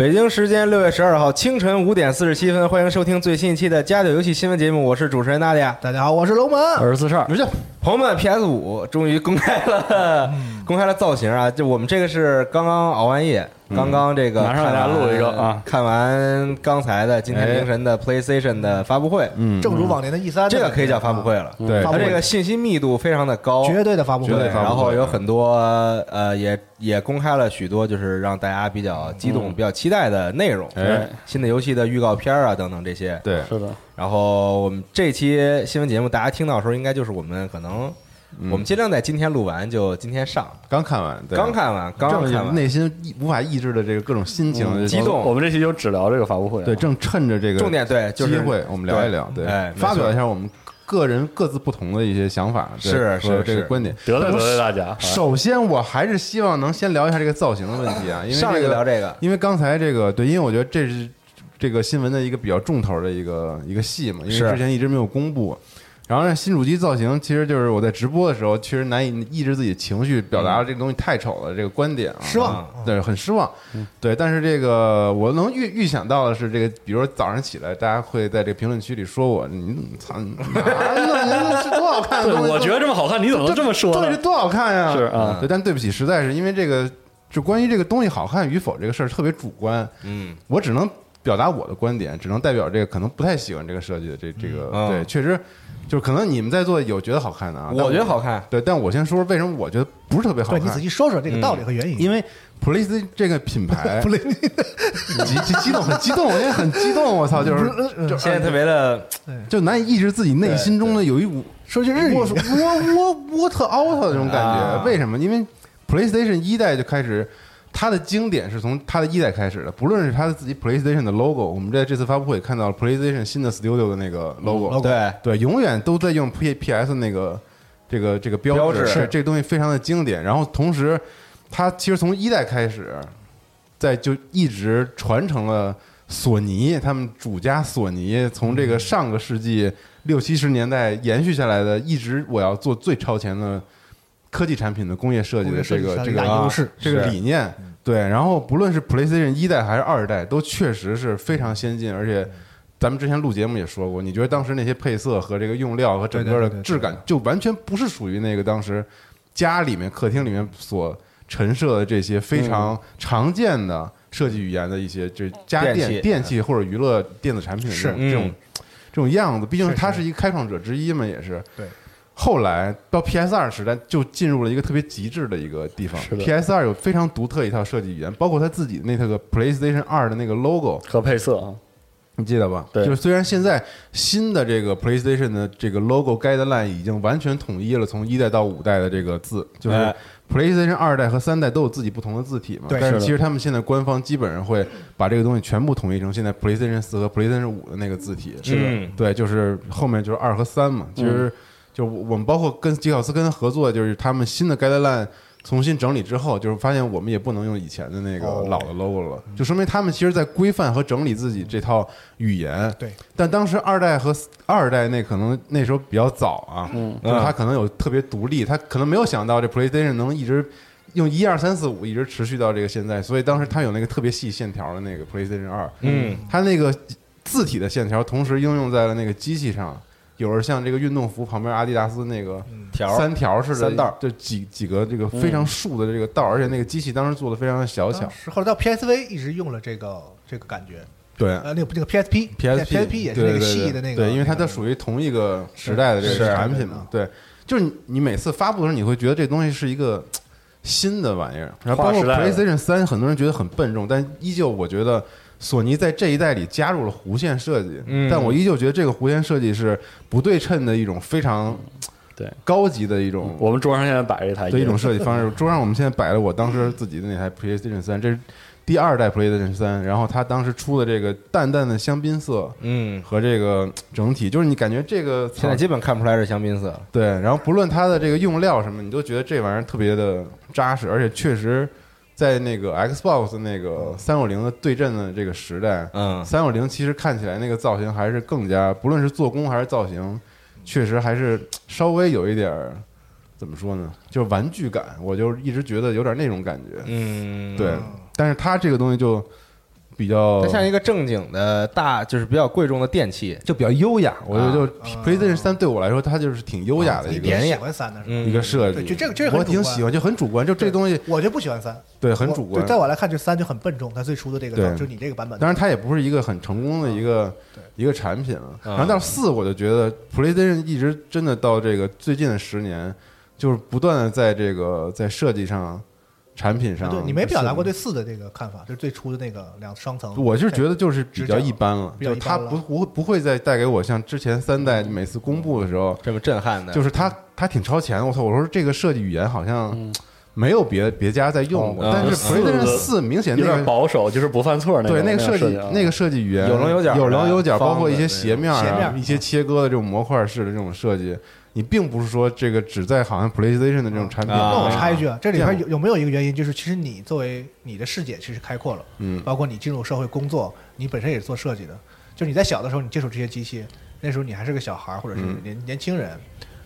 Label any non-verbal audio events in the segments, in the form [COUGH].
北京时间六月十二号清晨五点四十七分，欢迎收听最新一期的《家酒游戏新闻节目》，我是主持人娜迪亚。大家好，我是龙门，我是四十二。朋友们，PS 五终于公开了，[LAUGHS] 公开了造型啊！就我们这个是刚刚熬完夜。刚刚这个马上给大家录一个啊！看完刚才的今天凌晨的 PlayStation 的发布会，嗯，正如往年的 E 三，这个可以叫发布会了。对，它这个信息密度非常的高，绝对的发布会。然后有很多呃，也也公开了许多就是让大家比较激动、比较期待的内容。哎，新的游戏的预告片啊，等等这些。对，是的。然后我们这期新闻节目，大家听到的时候，应该就是我们可能。我们尽量在今天录完就今天上，刚看完，刚看完，刚看完，内心无法抑制的这个各种心情激动。我们这期就只聊这个发布会，对，正趁着这个重点对机会，我们聊一聊，对，发表一下我们个人各自不同的一些想法，是是这个观点，得罪得罪大家。[LAUGHS] 首先，我还是希望能先聊一下这个造型的问题啊，因为上来就聊这个，因为刚才这个对，因为我觉得这是这个新闻的一个比较重头的一个一个戏嘛，因为之前一直没有公布。然后新主机造型，其实就是我在直播的时候，确实难以抑制自己情绪，表达了这个东西太丑了这个观点啊，失望，对，很失望，对。但是这个我能预预想到的是，这个比如说早上起来，大家会在这个评论区里说我，你怎么操，这是多好看！对，我觉得这么好看，你怎么能这么说？对，这多好看呀！是啊，对，但对不起，实在是因为这个，就关于这个东西好看与否这个事儿特别主观，嗯，我只能表达我的观点，只能代表这个可能不太喜欢这个设计的这这个，对，确实。就是可能你们在座有觉得好看的啊，我觉得好看。对，但我先说说为什么我觉得不是特别好看。对你仔细说说这个道理和原因。因为 PlayStation 这个品牌，[LAUGHS] [LAUGHS] 激激激动，很激动，我也很激动。我操，就是现在特别的，就难以抑制自己内心中的有一股说句日语，我我我特 out 的那种感觉。为什么？因为 PlayStation 一代就开始。它的经典是从它的一代开始的，不论是它的自己 PlayStation 的 logo，我们在这次发布会看到了 PlayStation 新的 Studio 的那个 logo，对。对，永远都在用 P P S 那个这个这个标志，是这东西非常的经典。然后同时，它其实从一代开始，在就一直传承了索尼他们主家索尼从这个上个世纪六七十年代延续下来的，一直我要做最超前的。科技产品的工业设计的这个这个优势，这个理念，对。然后不论是 PlayStation 一代还是二代，都确实是非常先进。而且咱们之前录节目也说过，你觉得当时那些配色和这个用料和整个的质感，就完全不是属于那个当时家里面客厅里面所陈设的这些非常常见的设计语言的一些这家电电器或者娱乐电子产品的这种这种这种样子。毕竟它是一个开创者之一嘛，也是。对。后来到 PS 二时代，就进入了一个特别极致的一个地方。PS 二有非常独特一套设计语言，包括它自己那套个 PlayStation 二的那个 logo，和配色。啊，你记得吧？对。就是虽然现在新的这个 PlayStation 的这个 logo guideline 已经完全统一了，从一代到五代的这个字，就是哎。PlayStation 二代和三代都有自己不同的字体嘛。对但是其实他们现在官方基本上会把这个东西全部统一成现在 PlayStation 四和 PlayStation 五的那个字体。是的。嗯对，就是后面就是二和三嘛。其实就我们包括跟吉考斯跟他合作，就是他们新的 guideline 重新整理之后，就是发现我们也不能用以前的那个哦老的 logo 了，就说明他们其实在规范和整理自己这套语言。对，但当时二代和二代那可能那时候比较早啊，嗯就他可能有特别独立，他可能没有想到这 PlayStation 能一直用一二三四五一直持续到这个现在，所以当时他有那个特别细线条的那个 PlayStation 二，嗯，它那个字体的线条同时应用在了那个机器上。有点像这个运动服旁边阿迪达斯那个条三条似的三道就几几个这个非常竖的这个道，而且那个机器当时做的非常的小巧是。后来到 PSV 一直用了这个这个感觉，对呃，那个那个 PSP PSP 也是那个细的那个，对，因为它那个都属于同一个时代的这个产品嘛。对，就是你你每次发布的时候，你会觉得这东西是一个新的玩意儿，然后包括 PlayStation 三，很多人觉得很笨重，但依旧我觉得。索尼在这一代里加入了弧线设计，嗯但我依旧觉得这个弧线设计是不对称的一种非常对高级的一种我们桌上现在摆着一台的一种设计方式。[LAUGHS] 桌上我们现在摆了我当时自己的那台 PlayStation 三，这是第二代 PlayStation 三，然后它当时出的这个淡淡的香槟色，嗯，和这个整体，就是你感觉这个现在基本看不出来是香槟色。对，然后不论它的这个用料什么，你都觉得这玩意儿特别的扎实，而且确实在那个 Xbox 那个三六零的对阵的这个时代，嗯。三六零其实看起来那个造型还是更加，不论是做工还是造型，确实还是稍微有一点儿怎么说呢，就是玩具感，我就一直觉得有点那种感觉，嗯，对，但是它这个东西就比较它像一个正经的大，就是比较贵重的电器。就比较优雅，我觉得就啊。PlayStation 三对我来说，它就是挺优雅的一个喜欢三的一个设计，对就这个这个我挺喜欢，就很主观，就这东西我就不喜欢三，对很主观。对，。在我来看，这三就很笨重。它最初的这个，对。就你这个版本，当然，它也不是一个很成功的一个一个产品了。啊。然后到四，我就觉得 PlayStation 一直真的到这个最近的十年，就是不断的在这个在设计上、产品上，啊对你没表达过对四的这个看法，就是最初的那个两双层。我是觉得就是比较一般了，比较就它不不会不会再带给我像之前三代每次公布的时候，这么震撼的，就是它它挺超前的。我操！我说这个设计语言好像没有别别家在用过，哦但是嗯 PlayStation 四明显有点那个保守，就是不犯错那种对那个设计啊那个设计语言有棱有角有棱有角，包括一些斜面啊斜面，一些切割的这种模块式的这种设计，你并不是说这个只在好像 PlayStation 的这种产品。啊那我插一句啊，这里边有有没有一个原因，就是其实你作为你的视野其实开阔了，嗯。包括你进入社会工作，你本身也是做设计的，就你在小的时候你接触这些机器，那时候你还是个小孩儿或者是嗯。年、年轻人，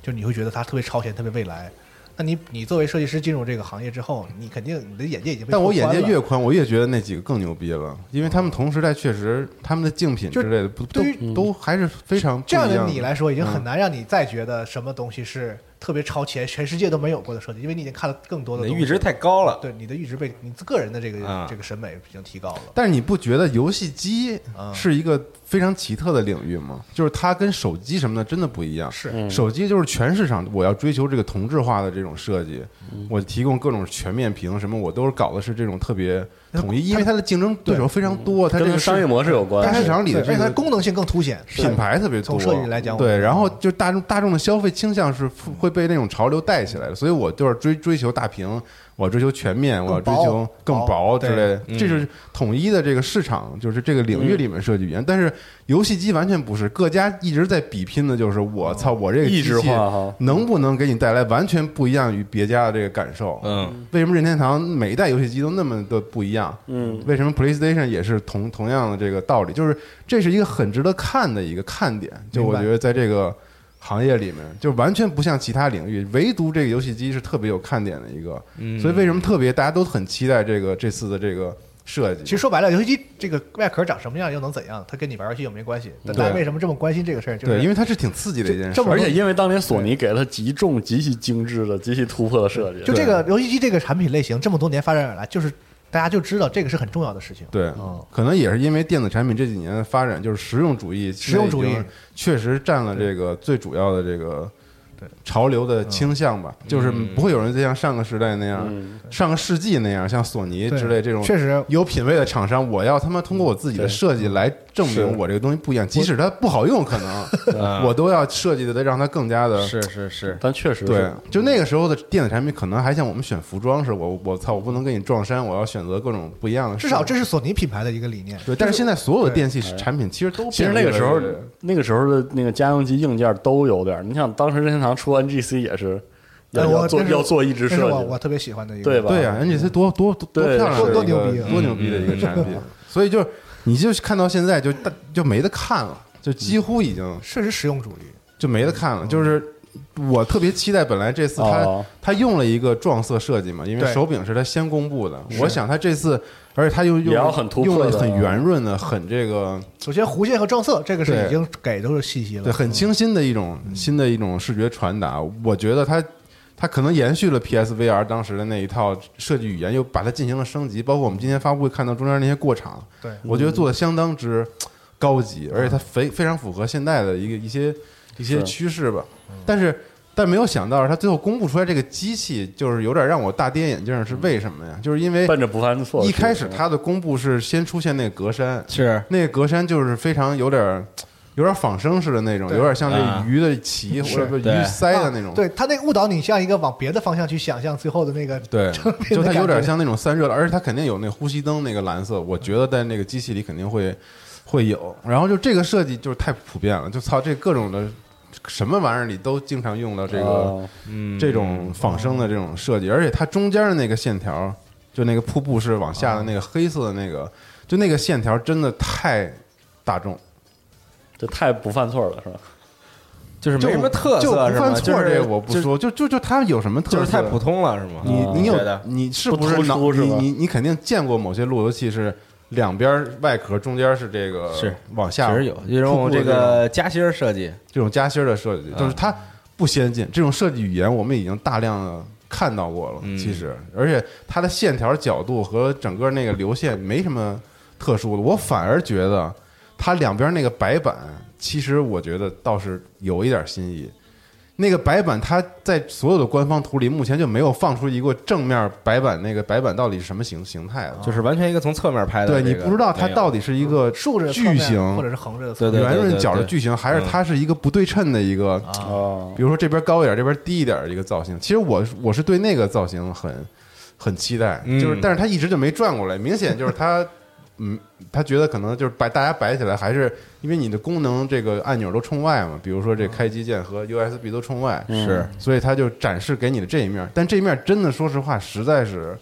就你会觉得它特别超前、特别未来。那你你作为设计师进入这个行业之后，你肯定你的眼界已经被但我眼界越宽，我越觉得那几个更牛逼了，因为他们同时代确实他们的竞品之类的不都对于都还是非常这样的你来说，已经很嗯难让你再觉得什么东西是特别超前、全世界都没有过的设计，因为你已经看了更多的东西。你的阈值太高了。对你的阈值被你个人的这个、啊这个审美已经提高了。但是你不觉得游戏机嗯是一个非常奇特的领域嘛？就是它跟手机什么的真的不一样。是。嗯。手机就是全市场，我要追求这个同质化的这种设计，我提供各种全面屏什么，我都是搞的是这种特别统一，因为它的竞争对手非常多，它这个商业模式有关。大。市场里的对而且它这个功能性更凸显，品牌特别多，从设计来讲对，然后就大众大众的消费倾向是会被那种潮流带起来的，所以我就是追追求大屏，我追求全面，我追求更薄薄之类的，对这是统一的这个市场，就是这个领域里面设计语言。但是游戏机完全不是，各家一直在比拼的就是我操，我这个机器能不能给你带来完全不一样于别家的这个感受？嗯，为什么任天堂每一代游戏机都那么的不一样？嗯，为什么 PlayStation 也是同同样的这个道理？就是这是一个很值得看的一个看点。就我觉得在这个行业里面，就完全不像其他领域，唯独这个游戏机是特别有看点的一个。嗯所以为什么特别大家都很期待这个这次的这个设计？其实说白了，游戏机这个外壳长什么样又能怎样？它跟你玩游戏有没关系？但大家为什么这么关心这个事儿？就是对，因为它是挺刺激的一件事而且因为当年索尼给了极重、极其精致的、极其突破的设计，就这个游戏机这个产品类型这么多年发展而来，就是大家就知道这个是很重要的事情。对嗯，可能也是因为电子产品这几年的发展，就是实用主义，实用主义。确实占了这个最主要的这个潮流的倾向吧，就是不会有人再像上个时代那样，嗯。上个世纪那样，像索尼之类这种确实。有品位的厂商，我要他妈通过我自己的设计来证明我这个东西不一样，即使它不好用，可能 [LAUGHS] 我都要设计的让它更加的是是是，但确实对是，就那个时候的电子产品，可能还像我们选服装似的，我我操，我不能跟你撞衫，我要选择各种不一样的。至少这是索尼品牌的一个理念。对，但是现在所有的电器产品其实都其实那个时候那个时候的那个家用机硬件都有点。你想，当时任天堂出 NGC 也是要做要做一直是设计，我我特别喜欢的一个，对吧？对呀，NGC 多多多多漂亮多多牛逼啊多牛逼的一个产品。所以就你就看到现在就大就没得看了，就几乎已经确实实用主义。就没得看了。就是我特别期待，本来这次他哦他用了一个撞色设计嘛，因为手柄是他先公布的。我想他这次，而且他又用很突破的用了很圆润的、很这个首先弧线和撞色，这个是已经给都是信息了，对很清新的一种新的一种视觉传达。我觉得他他可能延续了 PSVR 当时的那一套设计语言，又把它进行了升级。包括我们今天发布会看到中间那些过场，对我觉得做的相当之高级，而且它非非常符合现在的一个一些一些趋势吧。但是但没有想到，它最后公布出来这个机器，就是有点让我大跌眼镜，是为什么呀？就是因为奔着不犯错。一开始它的公布是先出现那个格栅，是那个格栅就是非常有点儿有点仿生似的那种，有点像啊。这鱼的鳍或者鱼鳃的那种。对它那个误导你像一个往别的方向去想象最后的那个对，就它有点像那种散热的，而且它肯定有那呼吸灯那个蓝色，我觉得在那个机器里肯定会会有。然后就这个设计就是太普遍了，就操这各种的什么玩意儿你都经常用到这个。哦。嗯。这种仿生的这种设计，而且它中间的那个线条，就那个瀑布是往下的那个黑色的那个，就那个线条真的太大众，这太不犯错了，是吧？就是没什么特就色，是犯错是这个我不说，就就就它有什么特色？就是太普通了，是吗？你你有觉得你是不是脑出是吧你你你肯定见过某些路由器是两边外壳中间是这个是往下确实有这种这个夹心儿设计，这种夹心儿的设计，就是它不先进。这种设计语言我们已经大量的看到过了，嗯其实，而且它的线条角度和整个那个流线没什么特殊的，我反而觉得它两边那个白板，其实我觉得倒是有一点新意。那个白板，它在所有的官方图里，目前就没有放出一个正面白板，那个白板到底是什么形形态的？就是完全一个从侧面拍的对，你不知道它到底是一个竖着的侧巨面型或者是横着的圆润角的矩形，还是它是一个不对称的一个，哦，比如说这边高一点，这边低一点的一个造型。其实我我是对那个造型很很期待，嗯就是但是它一直就没转过来，明显就是他。嗯，他觉得可能就是摆大家摆起来，还是因为你的功能这个按钮都冲外嘛，比如说这开机键和 USB 都冲外，嗯。是。所以他就展示给你的这一面。但这一面真的，说实话，实在是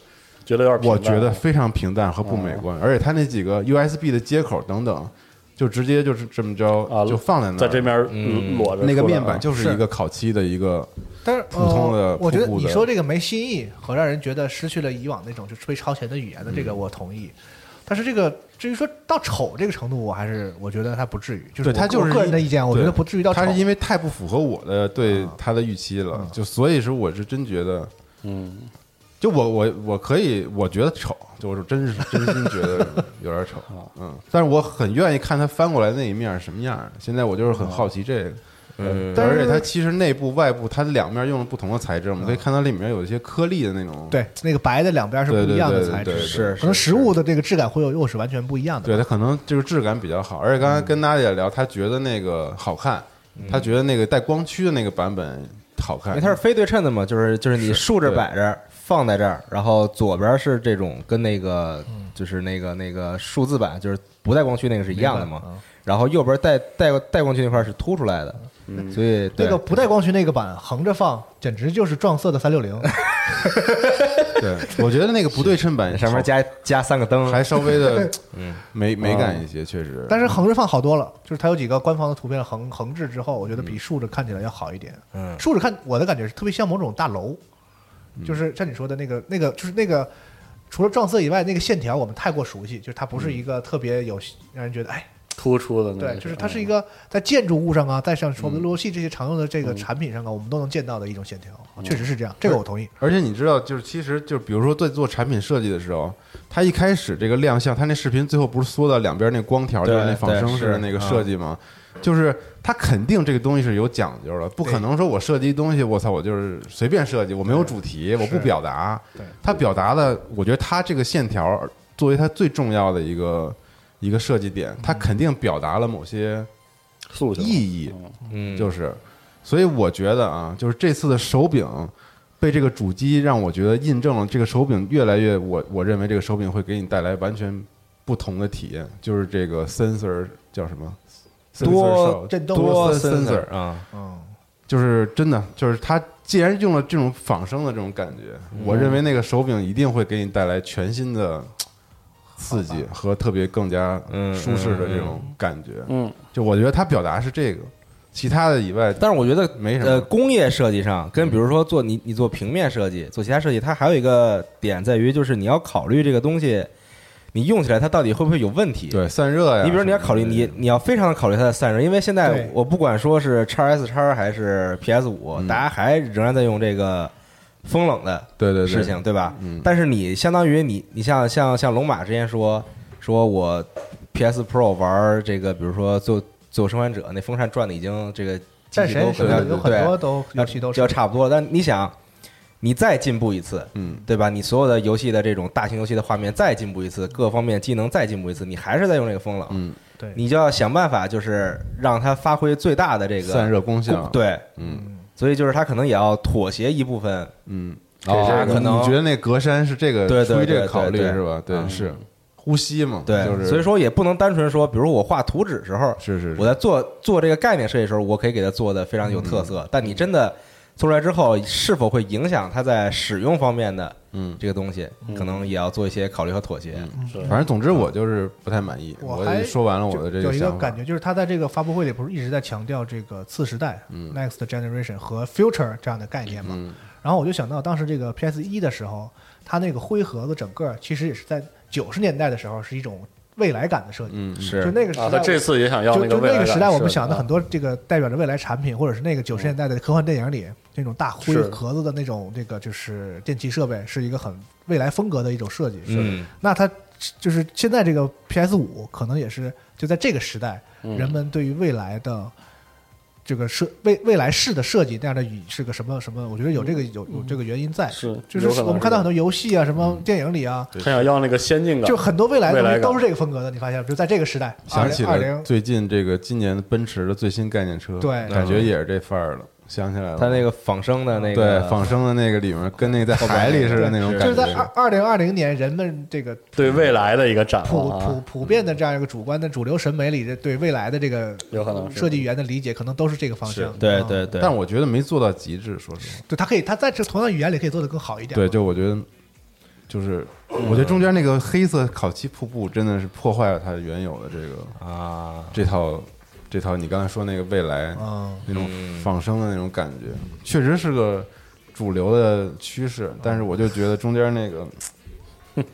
觉得有点我觉得非常平淡和不美观，而且它那几个 USB 的接口等等，就直接就是这么着啊就放在那儿，在这面嗯。裸着那个面板就是一个烤漆的一个，但是普通的呃，我觉得你说这个没新意和让人觉得失去了以往那种就特别超前的语言的这个我同意，但是这个至于说到丑这个程度，我还是我觉得他不至于，就是我对它就是个人的意见，我觉得不至于到丑他。是因为太不符合我的对他的预期了嗯，就所以说我是真觉得，嗯，就我我我可以，我觉得丑，就我是真是真心觉得有点丑，嗯，但是我很愿意看他翻过来那一面是什么样的。现在我就是很好奇这个。呃，但是而且它其实内部、外部，它两面用了不同的材质，我们可以看到里面有一些颗粒的那种。对，那个白的两边是不一样的材质，是可能实物的这个质感会有又是完全不一样的。对，它可能就是质感比较好，而且刚才跟娜姐聊，她觉得那个好看，她觉得那个带光驱的那个版本好看，因为它是非对称的嘛，就是就是你竖着摆着放在这儿，然后左边是这种跟那个就是那个那个数字版，就是不带光驱那个是一样的嘛嗯，然后右边带带带光驱那块是凸出来的，所以那个不带光驱那个板横着放，简直就是撞色的三六零。对，[LAUGHS] 我觉得那个不对称板上面加加三个灯，还稍微的嗯。美美感一些，确实。但是横着放好多了，就是它有几个官方的图片横横置之后，我觉得比竖着看起来要好一点。嗯。竖着看我的感觉是特别像某种大楼，嗯。就是像你说的那个那个，就是那个除了撞色以外，那个线条我们太过熟悉，就是它不是一个特别有让人觉得哎，突出的那对，就是它是一个在建筑物上啊，在像说嗯路由器这些常用的这个产品上啊，我们都能见到的一种线条，确实是这样，这个我同意。而且你知道，就是其实就比如说在做产品设计的时候，它一开始这个亮相，它那视频最后不是缩到两边那光条，就对是那仿生式的那个设计吗？就是它肯定这个东西是有讲究的，不可能说我设计东西，我操，我就是随便设计，我没有主题，我不表达。对，它表达的，我觉得它这个线条作为它最重要的一个一个设计点，它肯定表达了某些诉求。意义，嗯，就是，所以我觉得啊，就是这次的手柄被这个主机让我觉得印证了这个手柄越来越，我我认为这个手柄会给你带来完全不同的体验，就是这个 sensor 叫什么？多震动多 sensor sensor 啊，嗯，就是真的，就是它既然用了这种仿生的这种感觉，我认为那个手柄一定会给你带来全新的刺激和特别更加嗯舒适的这种感觉。嗯，就我觉得它表达是这个，其他的以外，但是我觉得没什么呃，工业设计上跟比如说做你你做平面设计，做其他设计，它还有一个点在于，就是你要考虑这个东西，你用起来它到底会不会有问题？对散热呀，你比如你要考虑你你要非常的考虑它的散热，因为现在我不管说是叉 S 叉还是 PS 五、嗯。大家还仍然在用这个风冷的对对对。事情，对吧？嗯。但是你相当于你你像像像龙马之前说说我 PS Pro 玩这个，比如说做做生还者那风扇转的已经这个机战器都神是可能有很多都游戏都要差不多了。但你想，你再进步一次，嗯，对吧？你所有的游戏的这种大型游戏的画面再进步一次，各方面技能再进步一次，你还是在用这个风冷，嗯，对，你就要想办法，就是让它发挥最大的这个散热功效，对，嗯所以就是他可能也要妥协一部分，嗯，给这是可能你觉得那格栅是这个出于这个考虑是吧？对，嗯是呼吸嘛，对，就是所以说也不能单纯说，比如我画图纸时候，是是是我在做做这个概念设计的时候，我可以给它做的非常有特色，但你真的做出来之后，是否会影响它在使用方面的嗯，这个东西，可能也要做一些考虑和妥协。是。反正总之我就是不太满意，我我还也说完了我的这个有一个想法感觉，就是他在这个发布会里不是一直在强调这个次时代、嗯。next generation 和 future 这样的概念嘛？嗯。然后我就想到当时这个 PS 一的时候，它那个灰盒子整个其实也是在九十年代的时候是一种未来感的设计。嗯是。啊，就那个时代，他这次也想要就就那个未来感那个时代，我们想的很多这个代表着未来产品，或者是那个九十年代的科幻电影里那种大灰是盒子的那种这个就是电器设备，是一个很未来风格的一种设计。嗯，那它就是现在这个 PS 五可能也是就在这个时代，嗯。人们对于未来的这个设未未来式的设计那样的语是个什么什么？我觉得有这个有有这个原因在，是就是我们看到很多游戏啊，什么电影里啊，他想要那个先进感，就很多未来的未来感东西都是这个风格的。你发现，就在这个时代，想起二零了最近这个今年的奔驰的最新概念车，对感觉也是这范儿了，想起来了，他那个仿生的那个对仿生的那个里面跟那个在海里似的那种感觉，就是在二二零二零年，人们这个对未来的一个展普望啊，普普遍的这样一个主观的主流审美里，这对未来的这个有可能设计语言的理解，可能都是这个方向。嗯对对对，但我觉得没做到极致，说实话。对，他可以，他在这同样语言里可以做得更好一点。对，就我觉得，就是我觉得中间那个黑色烤漆瀑布真的是破坏了它原有的这个啊，这套这套你刚才说那个未来嗯，那种仿生的那种感觉，确实是个主流的趋势，但是我就觉得中间那个 [LAUGHS]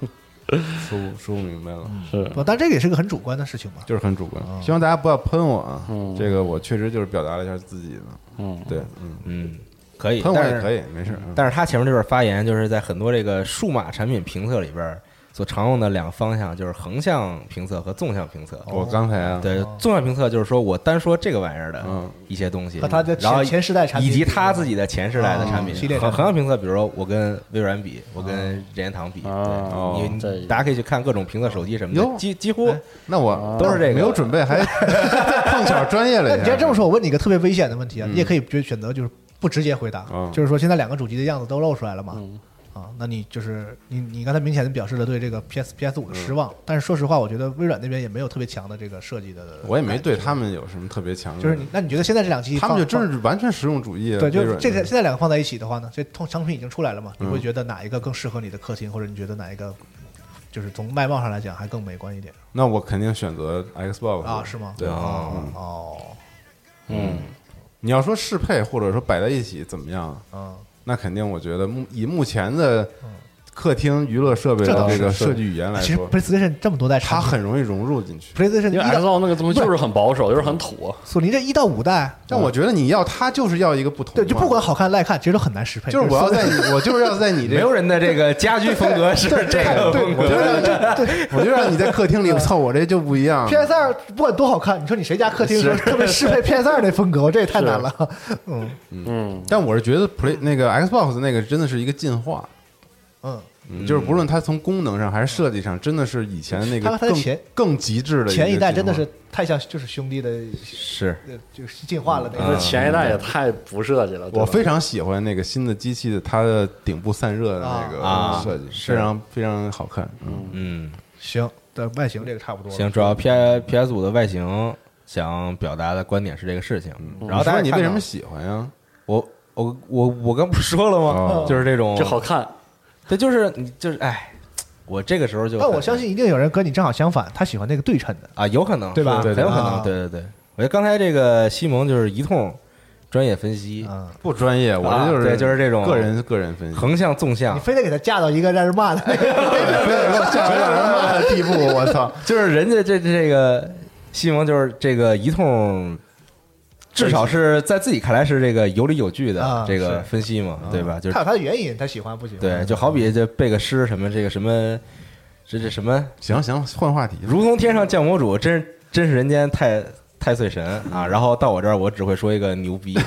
说不说不明白了，是不，但这个也是个很主观的事情嘛。就是很主观。希望大家不要喷我啊，嗯这个我确实就是表达了一下自己的，嗯，对，嗯，嗯，可以，但是喷我也可以，没事。嗯但是他前面这段发言，就是在很多这个数码产品评测里边儿所常用的两个方向，就是横向评测和纵向评测。我刚才啊，对，纵向评测就是说我单说这个玩意儿的嗯一些东西，和它的然后前前世代产品以及他自己的前世代的产品。横哦系列横向评测，比如说我跟微软比，我跟任天堂比，你大家可以去看各种评测手机什么的，几几乎那我都是这个没有准备，还 [LAUGHS] 碰巧专业了你既然这么说，我问你一个特别危险的问题啊，你也可以决选择就是不直接回答，嗯就是说现在两个主机的样子都露出来了嘛。嗯啊，那你就是你你刚才明显的表示了对这个 PS PS 五的失望，但是说实话，我觉得微软那边也没有特别强的这个设计的，我也没对他，们有什么特别强的，就是你那你觉得现在这两机他们就放真是完全实用主义啊。对，就是这个现在两个放在一起的话呢，这通商品已经出来了嘛，你嗯会觉得哪一个更适合你的客厅，或者你觉得哪一个就是从外貌上来讲还更美观一点那我肯定选择 Xbox 啊？是吗？对哦嗯哦，嗯，你要说适配或者说摆在一起怎么样？嗯，那肯定我觉得目以目前的客厅娱乐设备的这个设计语言来其实说，PlayStation 这么多代它产品很容易融入进去。，PlayStation 因为 Xbox 那个东西就是很保守，就是很土。啊索尼这一到五代，但我觉得你要它就是要一个不同，对，就不管好看赖看，其实都很难适配。就是我要在你，我就是要在你这没有人的这个家居风格 [LAUGHS] 是这个风格。让对，[LAUGHS] 我就让你在客厅里，我操，我这就不一样。PS 二不管多好看，你说你谁家客厅说特别适配 PS 二那风格，我这也太难了。[LAUGHS] 嗯嗯，但我是觉得 Play 那个 Xbox 那个真的是一个进化，嗯，嗯，就是不论它从功能上还是设计上，真的是以前那个更和它的前更极致的前一代真的是太像就是兄弟的，是呃就是进化了那那个。前一代也太不设计了。我非常喜欢那个新的机器的它的顶部散热的那啊个设计，非常非常好看。嗯，嗯，行，的外形这个差不多。行，主要 P I P S 五的外形想表达的观点是这个事情。然后大家你说你为什么喜欢呀？我我我我刚不是说了吗哦？就是这种就好看，对，就是你就是哎，我这个时候就但我相信一定有人跟你正好相反，他喜欢那个对称的。啊，有可能对吧很有可啊能，对对对。我觉得刚才这个西蒙就是一通专业分析，嗯，不专业，我这就是对就是这种个人个人分析，横向纵向你，非得给他架到一个让人骂的那个，[LAUGHS] 非得给我吓成让人骂的地步，我操！就是人家这这个西蒙就是这个一通。至少是在自己看来是这个有理有据的啊这个分析嘛，对吧？就是他有他的原因，他喜欢不喜欢？对，就好比这背个诗什么这个什么，这这什么，行行，换话题。如同天上降魔主，真真是人间太太岁神啊！然后到我这儿，我只会说一个牛逼。[LAUGHS]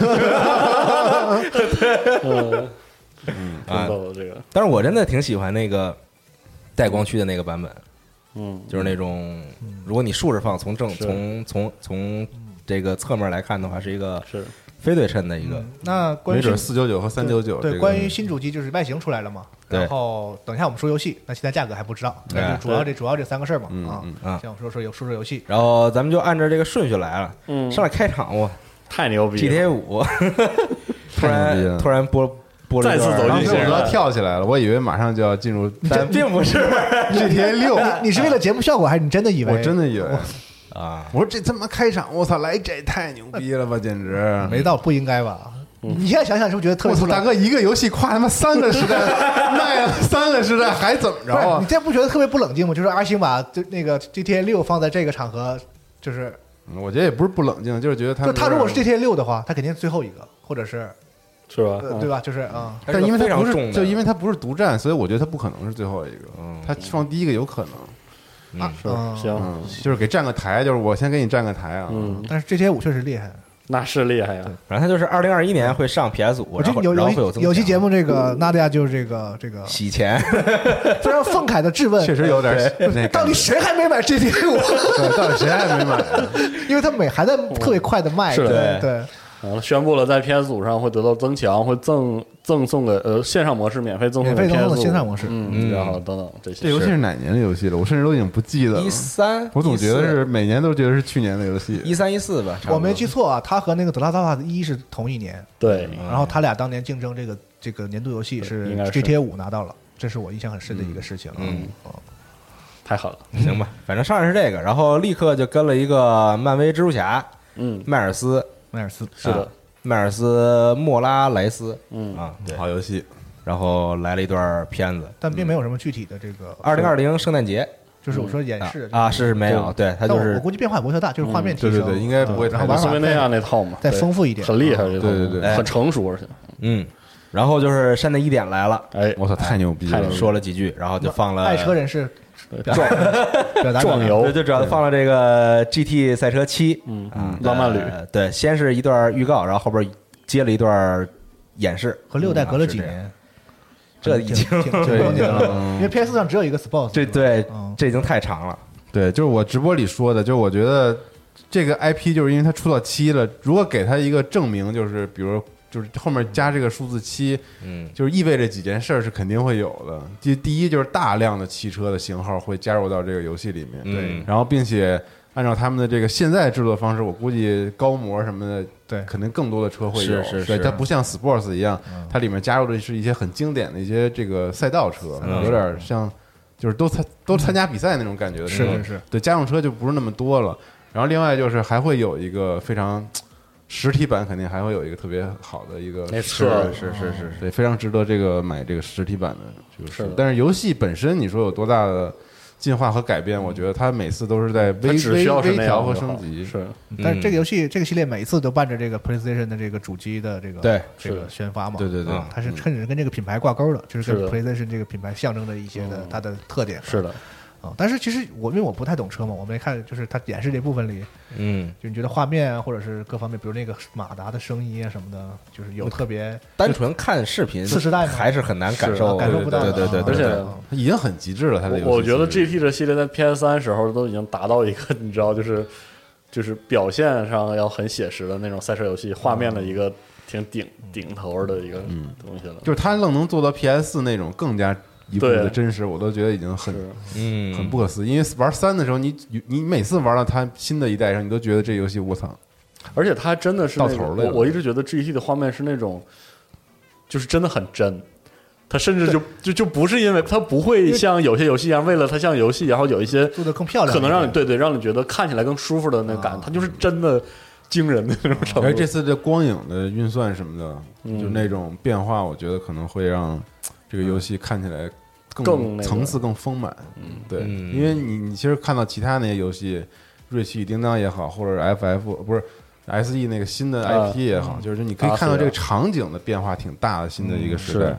嗯，啊挺逗的这个，但是我真的挺喜欢那个带光驱的那个版本，嗯，就是那种如果你竖着放，从正从从从这个侧面来看的话，是一个是。非对称的一个嗯。那关于没准四九九和三九九，对，关于新主机就是外形出来了嘛，对。然后等一下我们说游戏，那现在价格还不知道，对。但是主要这主要这三个事儿嘛嗯啊。嗯，啊。先我说说游说说游戏，然后咱们就按照这个顺序来了，嗯。上来开场我太牛逼了。GTA 五，[LAUGHS] 突太牛逼了。然突然播播了一再次走进现实时我都要跳起来了，我以为马上就要进入这并不是。GTA 六，你你是为了节目效果还是你真的以为？我真的以为，啊，我说这他妈开场，我操，来这也太牛逼了吧，简直！没到，不应该吧？你现在想想是不是觉得特我操，别？大哥，一个游戏跨他妈三个时代，卖了三个时代，还怎么着你啊？这不觉得特别不冷静吗？就是阿星把就那个 GTA 六放在这个场合，就是我觉得也不是不冷静，就是觉得他就他如果是 GTA 六的话，他肯定是最后一个，或者是是吧？呃对吧？就是啊，但因为非他不是，就因为他不是独占，所以我觉得他不可能是最后一个。嗯他放第一个有可能，嗯是嗯。行，嗯，就是给站个台，就是我先给你站个台啊。嗯，但是 GTA 五确实厉害。那是厉害呀，反正它就是二零二一年会上 PS 五，我这然后有有一然后会有增强。有期节目，这个娜迪亚就是这个这个洗钱，[LAUGHS] 非常愤慨的质问，确实有点那到底谁还没买 GTA 五？对，到底谁还没买？[LAUGHS] 因为他每还在特别快的卖，是的。对。对，然后宣布了在 PS 五上会得到增强，会赠赠送给呃线上模式免费赠送给免费赠 PS 送的五线上模式。嗯，嗯。然后等等这些这游戏是哪年的游戏了？我甚至都已经不记得了。一。三，我总觉得是每年都觉得是去年的游戏。一三一四吧，差不多。我没记错啊，他和那个《德拉萨法一》是同一年，对，然后他俩当年竞争这个这个年度游戏是应该是。GTA 五拿到了，这是我印象很深的一个事情。嗯哦。太狠了，行吧，反正上来是这个，然后立刻就跟了一个漫威蜘蛛侠嗯，迈尔斯，迈尔斯。是的，迈尔斯莫拉莱斯嗯。啊，对，好游戏，然后来了一段片子，但并没有什么具体的这个二零二零圣诞节就是我说演示啊，是是没有，对他就是我估计变化也不会太大，就是画面提升，对对对应该不会嗯然后斯维内亚那套嘛，再丰富一点，很厉害，这套对对对很成熟，而且，嗯，然后就是山内一点来了，哎，我操，太牛逼了说了几句，然后就放了爱车人士 [LAUGHS] 壮表达壮游。对，就主要放了这个 GT 赛车七，嗯啊，浪漫旅呃对，先是一段预告，然后后边接了一段演示，和六代隔了几年，这已经挺多年了，嗯因为 PS 上只有一个 Sports，这对嗯。这已经太长了，对，就是我直播里说的，就是我觉得这个 IP 就是因为它出到七了，如果给它一个证明，就是比如就是后面加这个数字七，嗯。就是意味着几件事儿是肯定会有的。第第一就是大量的汽车的型号会加入到这个游戏里面，对然后并且按照他们的这个现在制作方式，我估计高模什么的，对。肯定更多的车会有，对，是是是。它不像 Sports 一样，它里面加入的是一些很经典的一些这个赛道车，嗯有点像就是都参都参加比赛那种感觉的车，是是是，对，家用车就不是那么多了。然后另外就是还会有一个非常实体版肯定还会有一个特别好的一个没是错是是是，对，非常值得这个买这个实体版的这个是。但是游戏本身，你说有多大的进化和改变？我觉得它每次都是在它微微只需要是微调和升级。是。但是这个游戏这个系列每一次都伴着这个 PlayStation 的这个主机的这个对。这个宣发嘛，对对对。啊它是甚至跟这个品牌挂钩的，就是跟 PlayStation 这个品牌象征的一些的嗯。它的特点。是的，啊。但是其实我因为我不太懂车嘛，我没看就是它演示这部分里，嗯，就你觉得画面啊，或者是各方面，比如那个马达的声音啊什么的，就是有特别单纯看视频次时代还是很难感受，感受不到对对对对，而且已经很极致了，它的游戏我我觉得 GT 这系列在 PS 三时候都已经达到一个你知道，就是就是表现上要很写实的那种赛车游戏，画面的一个挺顶顶头的一个东西了。就是它愣能做到 PS 四那种更加一步的真实，我都觉得已经很嗯，很不可思议。因为玩三的时候，你你每次玩到它新的一代上，你都觉得这游戏我操，而且它真的是到头了我我一直觉得 GT 的画面是那种，就是真的很真。它甚至就就就不是因为它不会像有些游戏一样，为了它像游戏，然后有一些做的更漂亮可，能让你对对让你觉得看起来更舒服的那感它就是真的惊人的那种程度。而这次的光影的运算什么的，嗯就那种变化，我觉得可能会让这个游戏看起来更层次更丰满。嗯对，嗯因为你你其实看到其他那些游戏，瑞奇与叮当也好，或者 FF 不是 SE 那个新的啊 IP 也好，就是你可以看到这个场景的变化挺大的，新的一个时代。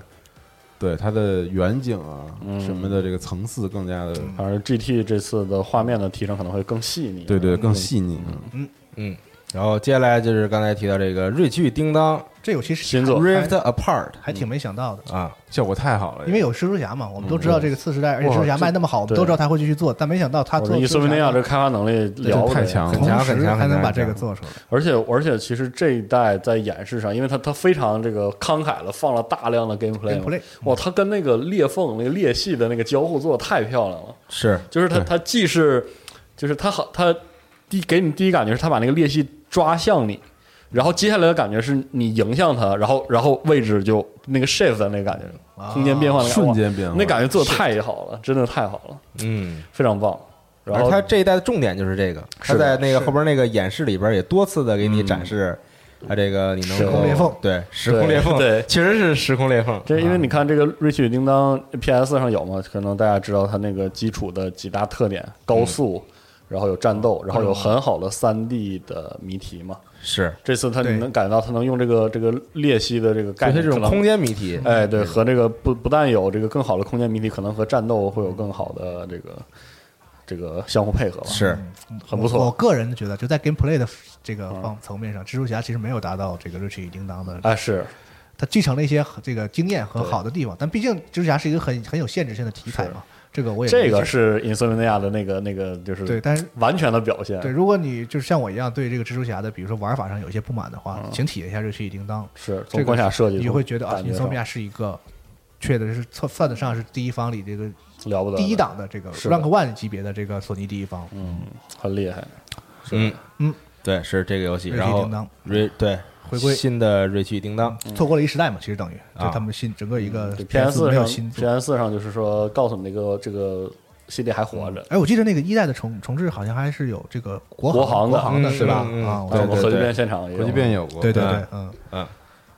对它的远景啊嗯什么的，这个层次更加的，反正 GT 这次的画面的提升可能会更细腻，对对，更细腻。嗯嗯，然后接下来就是刚才提到这个《瑞奇与叮当这游戏是新作。Rift Apart》还挺没想到的。啊，效果太好了，因为有蜘蛛侠嘛，我们都知道这个次时代，而且蜘蛛侠卖那么好，我们都知道他会继续做，但没想到他我做这伊索维尼亚这这开发能力了太强了。同很强很时还能把这个做出来。而且而且，其实这一代在演示上，因为它它非常这个慷慨的，放了大量的 gameplay，gameplay 哇，它跟那个裂缝那个裂隙的那个交互做的太漂亮了。是就是它对。它既是，就是它好，它第给你第一感觉是它把那个裂隙抓向你，然后接下来的感觉是你迎向它，然后然后位置就那个 shift 的那个感觉，空间变换的瞬间变化。那感觉做的太好了，真的太好了，嗯，非常棒。然后它这一代的重点就是这个，它是在那个后边那个演示里边也多次的给你展示，它这个你能时空裂缝。对时空裂缝，对确实是时空裂缝，这因为啊你看这个《瑞奇与叮当》PS 上有嘛，可能大家知道它那个基础的几大特点：高速，然后有战斗，然后有很好的三 D 的谜题嘛。是。这次它对。你能感觉到他能用这个这个裂隙的这个概念，这种空间谜题，哎，对，和这个不不但有这个更好的空间谜题，可能和战斗会有更好的这个这个相互配合吧。是。很不错。嗯我个人觉得，就在 gameplay 的这个方层面上，蜘蛛侠其实没有达到这个瑞奇与叮当的，哎，是。他继承了一些这个经验和好的地方，但毕竟蜘蛛侠是一个很很有限制性的题材嘛，这个我也这个是因索维尼亚的那个那个就是对，但是完全的表现。对，如果你就是像我一样对这个蜘蛛侠的，比如说玩法上有一些不满的话，请体验一下《瑞奇与叮当》，是从这个关卡设计，你就会觉得啊，感觉英索比亚是一个确的是算算得上是第一方里这个了不得，第一档的这个 rank one 级别的这个索尼第一方。嗯，很厉害。嗯嗯，对，是这个游戏，然后叮当瑞对回归。新的瑞奇与叮当，错过了一时代嘛，其实等于就啊他们新整个一个 PS 没有新。PS 四上就是说告诉你这个这个系列还活着，哎，我记得那个一代的重重置好像还是有这个国国行的行行的嗯是吧？啊，我我们核聚变现场也有。国际变有过，对对对嗯，嗯，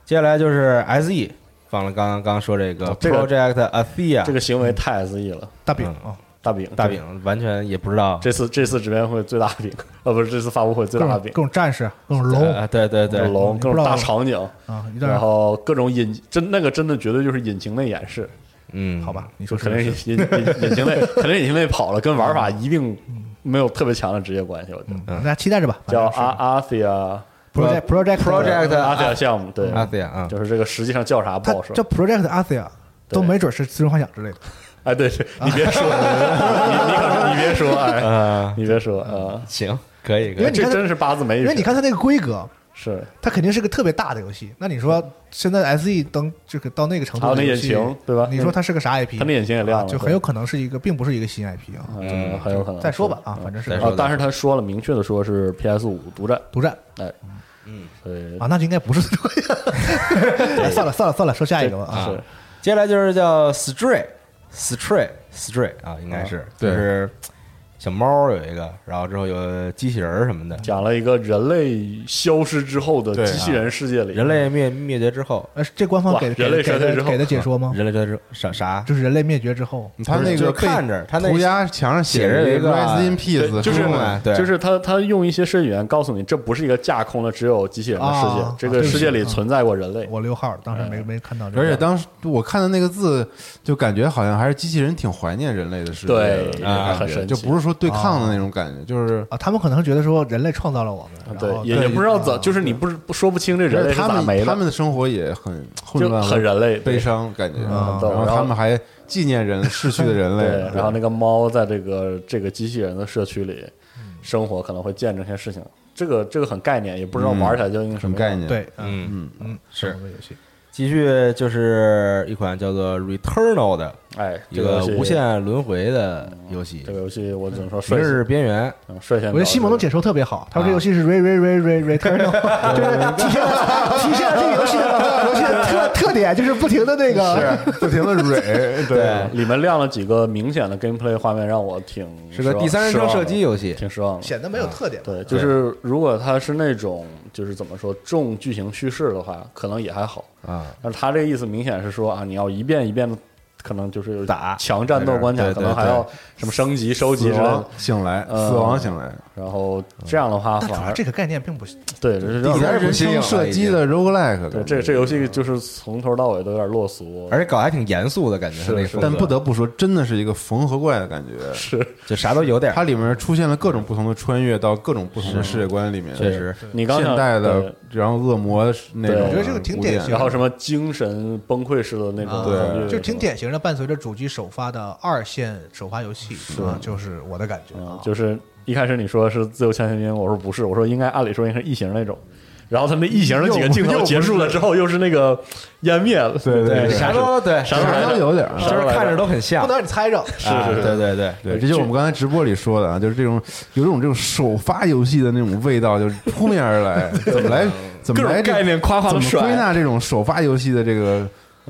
接下来就是 SE 放了刚刚刚说这个哦这个 Project Athia，这个行为太 SE 了，大饼嗯。啊，大饼大饼完全也不知道，这次这次直面会最大的饼，呃，[LAUGHS] 不是这次发布会最大的饼。各种战士，各种龙。啊，对对对。各种，龙，各种大场景，啊，然后各种引真那个真的绝对就是引擎类演示，嗯，好吧，你说肯定引引 [LAUGHS] 引擎类，肯定引擎类跑了，跟玩法一定没有特别强的直接关系，我觉得。嗯，大家期待着吧。叫反阿阿菲亚 Project Project Project 阿菲亚项目，对，Athia 啊，就是这个实际上叫啥不好说。它叫。Project Athia，都没准是《最终幻想》之类的。哎，对，对 [LAUGHS] 你别说，你你可你别说，你别说啊，行，可以可以，因为你看它这真是八字没因为你看它那个规格，是它肯定是个特别大的游戏。那你说现在 SE 登这个到那个程度还有那引的游戏，擎对吧？你说它是个啥 IP？它那引擎也亮就很有可能是一个，并不是一个新 IP 啊。嗯，很有可能。再说吧啊，反正是啊，但是他说了，明确的说是 PS 五独占，独占哎，嗯，对啊，那就应该不是。[LAUGHS] [LAUGHS] 算了算了算了，说下一个吧啊。接下来就是叫 Stray Stray Stray 啊，应该是就对是小猫有一个，然后之后有机器人什么的，讲了一个人类消失之后的机器人世界里，人类灭灭绝之后，呃，这官方给哇人类给衰退之后给的给的解说吗？人类灭绝之啥啥？就是人类灭绝之后，他那个看着他那涂鸦墙上写写着着一个 “Rest in 对 Peace”，就是就是他他用一些设计语言告诉你，这不是一个架空的只有机器人的世界，啊这个世界里存在过人类。我溜号，当时没没看到这个。而且当时我看的那个字，就感觉好像还是机器人挺怀念人类的世界的对那种感觉很神奇就不是说对抗的那种感觉，就是啊，他们可能觉得说人类创造了我们，对也也不知道怎，就是你不是不说不清这人类他咋没的，们他们的生活也很混就乱，很人类悲伤感觉，嗯然后他们还纪念人逝去的人类，，[LAUGHS] 然后那个猫在这个这个机器人的社区里生活，可能会见证一些事情。这个这个很概念，也不知道嗯玩起来究竟什么样什么概？念？对，嗯，嗯，嗯，是这么游戏，继续就是一款叫做 Returnal 的哎，一这个游戏无限轮回的游戏这，个游戏我只能说明日边缘，嗯率先我觉得西蒙的解说特别好，他说这游戏是 re re re re returnal，[LAUGHS] 就是体现了体现了这个游戏的游戏的特特点，就是不停的那个是不停的蕊，[LAUGHS] 对，里面亮了几个明显的 gameplay 画面，让我挺是个第三人称射击游戏，挺失望的。显得没有特点。对，就是如果它是那种就是怎么说重剧情叙事的话，可能也还好。啊，但是他这个意思明显是说啊，你要一遍一遍的，可能就是有打强战斗关卡，可能还要什么升级、收集之类的。醒来，呃死亡醒来，然后这样的话，反而但主要这个概念并不对，这是人不新颖称了射击的 roguelike，对这这游戏就是从头到尾都有点落俗，而且搞得还挺严肃的感觉，是但不得不说，真的是一个缝合怪的感觉。是。就啥都有点，它里面出现了各种不同的穿越到各种不同的世界观里面，确实你刚想现代的，然后恶魔那种，我觉得这个挺典型然后什么精神崩溃式的那种啊对。就挺典型的，伴随着主机首发的二线首发游戏啊，就是我的感觉嗯啊，，就是一开始你说是自由枪行军，我说不是，我说应该按理说应该是异形那种。然后他们异形的几个镜头结束了之后，又是那个湮灭了，对对对啥都对，啥都有点。就是看着都很像不，能让你猜着。是啊是是对对对，对，这就是我们刚才直播里说的啊，就是这种有种这种首发游戏的那种味道，就是扑面而来。[LAUGHS] 怎么来？怎么来？各种概念夸夸怎么的甩归纳这种首发游戏的这个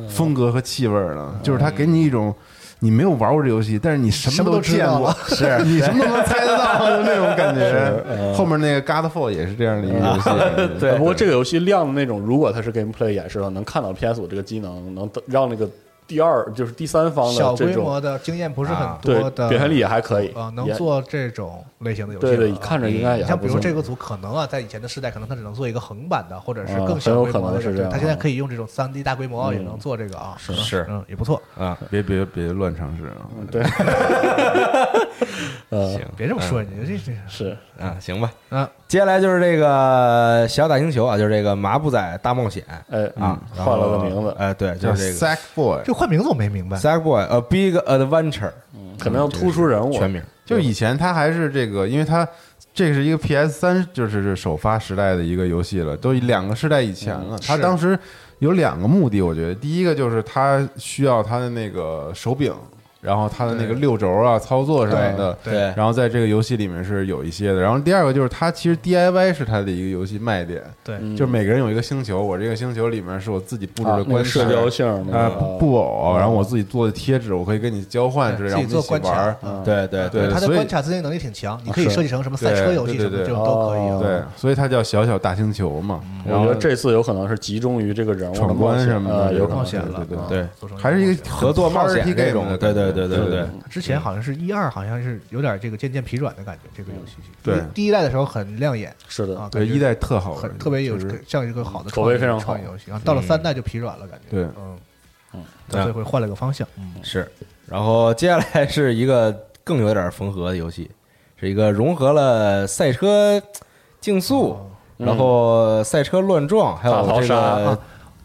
风格和气味呢？就是它给你一种。你没有玩过这游戏，但是你什么都见过，是你什么都能猜得到的 [LAUGHS] 那种感觉。后面那个 Godfall 也是这样的一个游戏，对 [LAUGHS] 不过这个游戏亮的那种，如果它是 gameplay 演示的话，能看到 PS 五这个机能，能让那个第二就是第三方小的这种规模的经验不是很多的，表现力也还可以啊，能做这种类型的游戏。对对，看着应该也你像比如。这个组，可能啊，在以前的时代，可能他只能做一个横版的，或者是啊更小规模的。很有可能是这样它现在啊可以用这种三 D 大规模也嗯。能做这个啊，是。嗯，也不错。啊，别别别乱尝试啊！对，[LAUGHS] 呃行，别这么说，你这这是。啊，行吧，啊，接下来就是这个小打星球啊，就是这个麻布仔大冒险。哎啊，换了个名字，哎，对，就是这个 Sack Boy，这换名字我没明白。Sackboy A Big Adventure 可能要突出人物，全名，就以前他还是这个，因为他这是一个 PS 三，就是首发时代的一个游戏了，都两个时代以前了。他当时有两个目的，我觉得。第一个就是他需要他的那个手柄，然后它的那个六轴啊、操作什么的。对然后在这个游戏里面是有一些的，然后第二个就是它其实 DIY 是它的一个游戏卖点，对，嗯。就是每个人有一个星球，我这个星球里面是我自己布置的关卡社交性那啊布偶，然后我自己做的贴纸，我可以跟你交换之类，对然后一起自己做关卡玩儿。嗯。对对对。它的关卡执行能力挺强，你可以设计成什么赛车游戏对对对什么这种都可以啊。对，所以它叫小小大星球嘛。然后我觉得这次有可能是集中于这个人物的闯关什么的呃，有可能冒险了，对对。啊对还是一个合作冒险 party 这种的对对对对对对之前好像是一二，好像是有点这个渐渐疲软的感觉。这个游戏。对。第一代的时候很亮眼是的。啊，，对一代特好玩很，特别有像一个好的口碑非常好。创意游戏。啊。到了三代就疲软了，感觉。对。嗯。嗯，这回换了个方向，嗯，是。然后接下来是一个更有点缝合的游戏，是一个融合了赛车竞速，嗯然后赛车乱撞，还有这个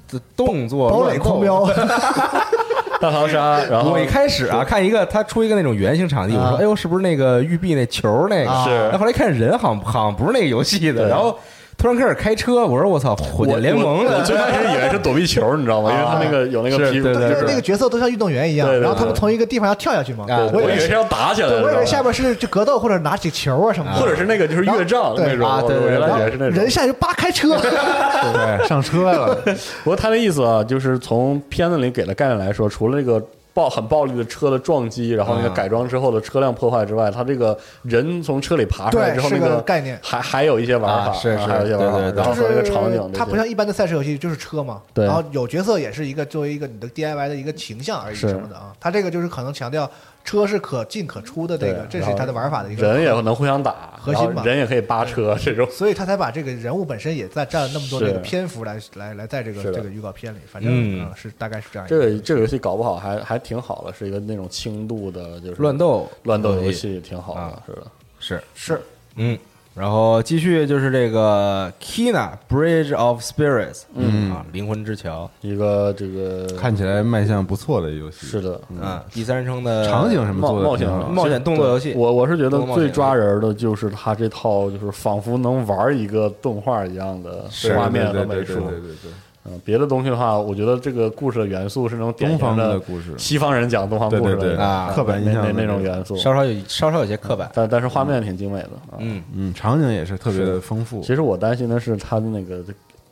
这动作堡垒狂飙，[LAUGHS] 大逃杀，然后我一开始啊，看一个他出一个那种圆形场地，我说啊。哎呦，是不是那个玉璧那球那个？啊然后后来看人好像好像不是那个游戏的，然后突然开始开车，我说我操，火箭联盟。的我我最开始以为是躲避球，你知道吗？因为他那个有那个皮，对对对。就是那个角色都像运动员一样然后他们从一个地方要跳下去嘛，啊我以我以为是，要打起来我以为下面是就格斗或者拿起球啊什么的，或者是那个就是越障对那种，啊对对对我原来以为是那种。人。下去就叭开车，对上车了，[LAUGHS] 不过他的意思啊，就是从片子里给的概念来说，除了这个暴很暴力的车的撞击，然后那个啊改装之后的车辆破坏之外，它这个人从车里爬出来之后那个概念。还还有一些玩法，啊是是还有一些玩法，然后和那个场景是，它不像一般的赛车游戏，就是车嘛，对然后有角色也是一个作为一个你的 DIY 的一个形象而已什么的啊。它这个就是可能强调车是可进可出的这个这是它的玩法的一个人也能互相打，核心嘛。人也可以扒车这种。所以他才把这个人物本身也在占了那么多是这个篇幅来来来在这个这个预告片里，反正嗯。嗯是大概是这样一这个这个游戏搞不好还还挺好的，是一个那种轻度的，就是乱斗。乱斗游戏，挺好啊。的，是的。是是。嗯，然后继续就是这个 Kina Bridge of Spirits，嗯。啊，灵魂之桥，一个这个看起来卖相不错的游戏，是的，嗯，第三人称的场景什么做的冒冒险挺好冒险动作游戏，我我是觉得最抓人的就是它这套，就是仿佛能玩一个动画一样的是画面和对对对美术。对对对对，嗯，别的东西的话，我觉得这个故事的元素是那种典东方型的的故事，西方人讲东方故事对对对。的啊刻板印象那的那那种元素，稍稍有稍稍有些刻板，但但是画面挺精美的。啊，嗯，嗯，场景也是特别的丰富，其实我担心的是他的那个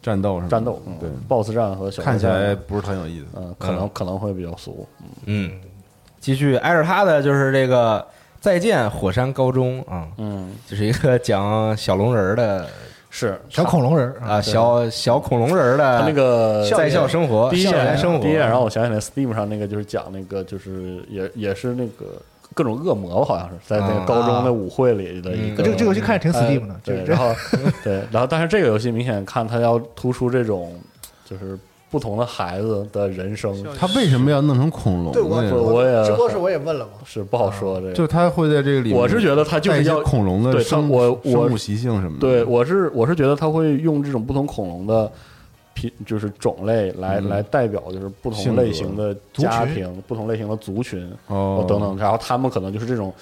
战斗什么战斗，嗯对，，BOSS 战和小看起来不是很有意思。嗯，可能可能会比较俗。嗯，继续挨着他的就是这个再见火山高中啊，嗯，就是一个讲小龙人儿的是小恐龙人儿啊，小小恐龙人儿的他那个在校生活，校第一眼园生活，第一眼让我想起来 Steam 上那个就是讲那个就是也也是那个各种恶魔吧，好像是在那个啊高中的舞会里的一嗯个。这个这个游戏看着挺 Steam 的哎，对，然后 [LAUGHS] 对，然后但是这个游戏明显看它要突出这种就是不同的孩子的人生，他为什么要弄成恐龙对我呢？我也直播时我也问了嘛，是不好说这个。就他会在这个里面，我是觉得他就是要恐龙的生我我生物习性什么的。对，我是我是觉得他会用这种不同恐龙的品，就是种类来、嗯来代表就是不同类型的家庭、不同类型的族群哦等等，然后他们可能就是这种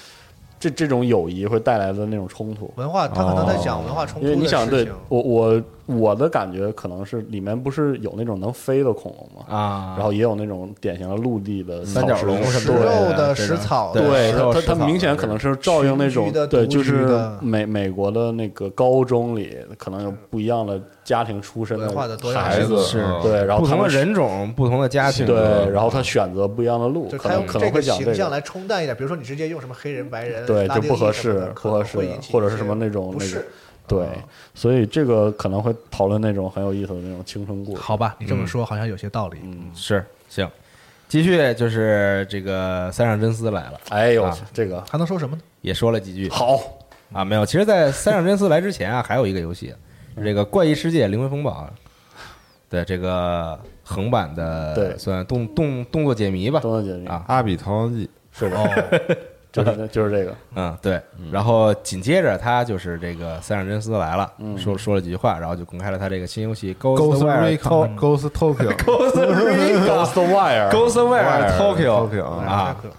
这这种友谊会带来的那种冲突。文化他可能在讲文化冲突因为的你想，对事情。我我我的感觉可能是里面不是有那种能飞的恐龙吗？啊，然后也有那种典型的陆地的三角龙什食肉的、食草的，对它它明显可能是照应那种对，就是美美国的那个高中里可能有不一样的家庭出身的孩子对，然后不同的他们人种、不同的家庭，对，然后他选择不一样的路，可能可能这个会讲这个。形象来冲淡一点，比如说你直接用什么黑人、白人，对，就不合适，不合适或者是什么那种那个。对，所以这个可能会讨论那种很有意思的那种青春故事。好吧，你这么说好像有些道理。嗯，是行。继续就是这个三上真司来了，哎呦啊，这个还能说什么呢？也说了几句好，啊，没有。其实，在三上真司来之前啊，还有一个游戏，[LAUGHS] 是这个《怪异世界：灵魂风暴》啊的这个横版的，对算动动动作解谜吧，动作解谜啊，阿比逃亡记，是的，[LAUGHS] 就是就是这个，嗯，对。然后紧接着他就是这个三上真司来了，嗯说说了几句话，然后就公开了他这个新游戏《Ghost Ghostwire To- Recon Ghost Tokyo Ghost Wire，Ghostwire Tokyo Tokyo 哎啊，这个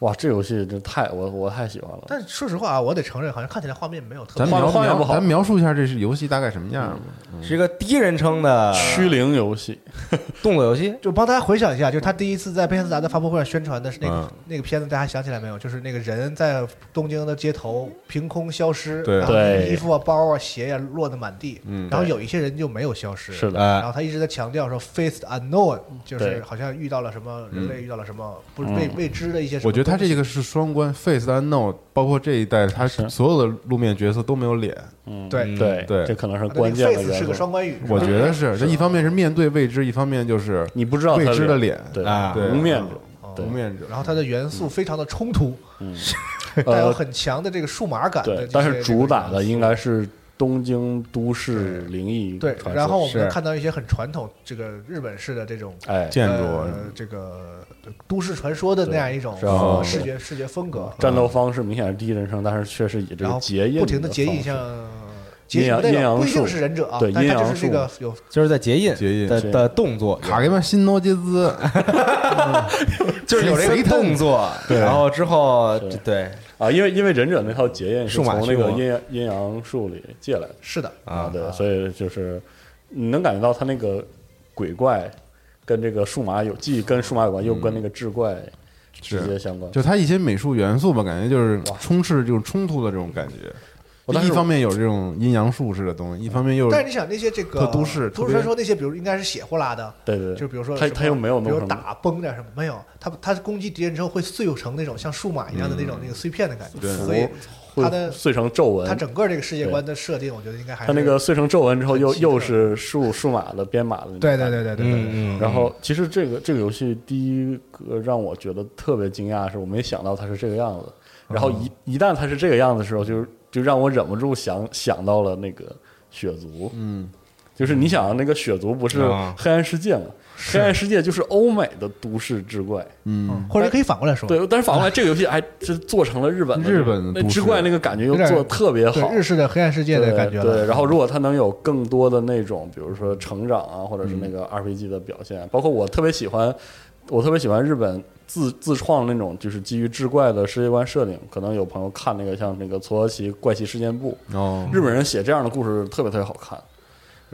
哇，这游戏真太我我太喜欢了。但说实话啊，我得承认，好像看起来画面没有特别画咱描描画面不好咱描述一下这是游戏大概什么样吧？是一个第一人称的驱灵游戏，[LAUGHS] 动作游戏，就帮大家回想一下，就是他第一次在贝塞斯达的发布会上宣传的是那个、嗯。那个片子，大家想起来没有？就是那个人在东京的街头凭空消失，对。然后对。衣服啊、包啊、鞋呀、落得满地，嗯。然后有一些人就没有消失，是的。呃然后他一直在强调说 “face unknown”，就是对。好像遇到了什么人类遇到了什么不嗯。未未知的一些什么。我觉得他这个是双关，Face Unknown，包括这一代，他是。所有的路面角色都没有脸，嗯，对。对对。这可能是关键的 face 是个。双关语，我觉得是。这一方面是面对未知，一方面就是你不知道未知的脸，对啊无面者，对。无面者。然后它的元素非常的冲突，嗯，[LAUGHS] 带有呃，很强的这个数码感对但是主打的应该。是东京都市灵异对，然后我们能看到一些很传统这个日本式的这种哎，建筑呃这个都市传说的那样一种视觉视觉风格，战斗方式明显是第一人称，但是却是以这个结印不停的结印，像阴阳不一定术是忍者啊，对阴阳术。个有就是在结印结印。的的动作，卡给曼新诺杰兹，[LAUGHS] 就是有这个动作，对。然后之后对。啊，因为因为忍者那套结印是从那个阴阳阴阳术里借来的。是的，啊对，所以就是你能感觉到他那个鬼怪跟这个数码有既跟数码有关，又跟那个志怪直接相关。就它一些美术元素吧，感觉就是充斥这种冲突的这种感觉。一方面有这种阴阳术式的东西，一方面又但是你想那些这个都市都市传说那些，比如应该是血呼啦的，对对对，就比如说他他又没有比如打崩点什么，没有，他他攻击敌人之后会碎成那种像数码一样的那种那个碎片的感觉，对。所以它的会碎成皱纹它。整个这个世界观的设定，我觉得应该还是它那个碎成皱纹之后又，又是数数码的编码的那种对。对对对对对对，嗯嗯，然后，其实这个这个游戏第一个让我觉得特别惊讶，是我没想到它是这个样子。然后一一旦它是这个样子的时候，就就让我忍不住想想到了那个血族。嗯，就是你想那个血族不是啊黑暗世界吗？黑暗世界就是欧美的都市之怪。嗯，或者可以反过来说，对，但是反过来，这个游戏还是做成了日本的日本的那之怪那个感觉又做的特别好，日式的黑暗世界的感觉了对，然后如果它能有更多的那种，比如说成长啊，或者是那个 RPG 的表现，包括我特别喜欢，我特别喜欢日本自自创那种就是基于志怪的世界观设定。可能有朋友看那个像那个《佐罗奇怪奇事件簿》，哦，日本人写这样的故事特别特别好看。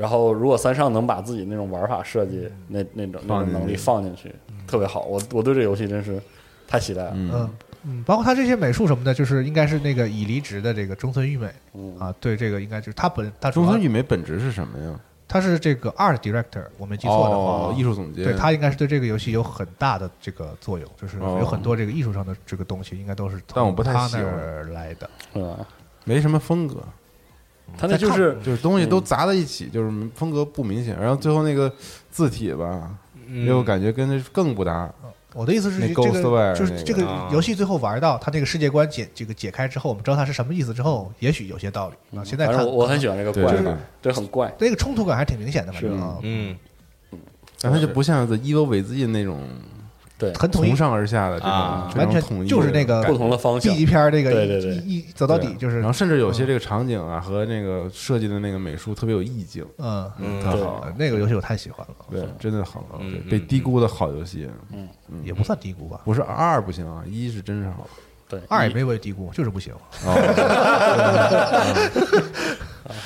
然后，如果三上能把自己那种玩法设计、那那种那种能力放进去，特别好。我我对这游戏真是太期待了。嗯包括他这些美术什么的，就是应该是那个已离职的这个中村裕美嗯啊，对这个应该就是他本他中村裕美本职是什么呀？他是这个 art director，我没记错的话，哦，艺术总监，对他应该是对这个游戏有很大的这个作用，就是哦有很多这个艺术上的这个东西，应该都是从但我不太他那喜欢儿来的。嗯？没什么风格，他那就是就是东西都砸在一起，就是风格不明显。然后最后那个字体吧，又感觉跟那更不搭。我的意思是，这个就是这个啊游戏最后玩到它这个世界观解这个解开之后，我们知道它是什么意思之后，也许有些道理啊。现在看我我很喜欢这个怪对很怪。那个冲突感还挺明显的，反正啊，嗯但它就不像 The Evil Within 那种对，很统一。从，上而下的这啊种完统一就是那个不同的方 B 向。级片儿这个对对对。一一走到底就是，然后甚至有些这个场景啊和那个设计的那个美术特别有意境，嗯，特好。那个游戏我太喜欢了，对，真的好，被低估的好游戏，嗯。也不算低估吧，不是二不行啊，一是真是好。对，二也没被低估，就是不行，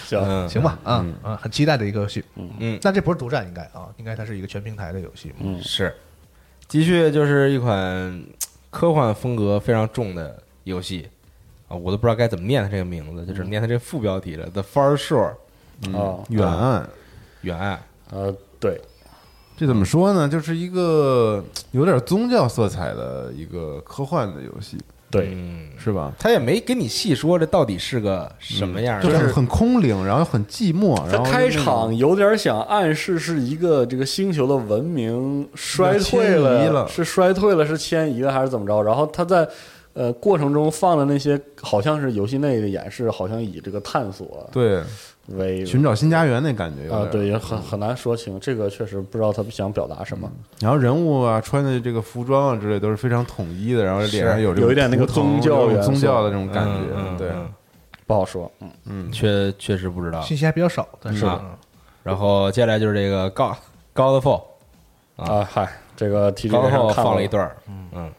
行，[LAUGHS] 嗯。行吧，啊啊，很期待的一个游戏，嗯。嗯。但这不是独占，应该啊，应该它是一个全平台的游戏，嗯，是，继续就是一款科幻风格非常重的游戏啊，我都不知道该怎么念它这个名字，就只念它这个副标题了，《The Far Shore》啊，远岸，远岸。呃，对，这怎么说呢？就是一个有点宗教色彩的一个科幻的游戏，对，嗯，是吧？他也没给你细说这到底是个什么样的，就是很空灵，然后很寂寞。它然后开场有点想暗示是一个这个星球的文明衰退了是衰退了，是迁移了还是怎么着？然后他在呃过程中放的那些好像是游戏内的演示，好像以这个探索对为寻找新家园那感觉啊对，也很很难说清。这个确实不知道他们想表达什么，然后人物啊，穿的这个服装啊之类都是非常统一的，然后脸上有有一点那个宗教宗教的这种感嗯觉，对，不好说。嗯，嗯，确确实不知道。信息还比较少，但是然后接下来就是这个高高的 fall，啊，嗨，这个 T 看了放了一段儿，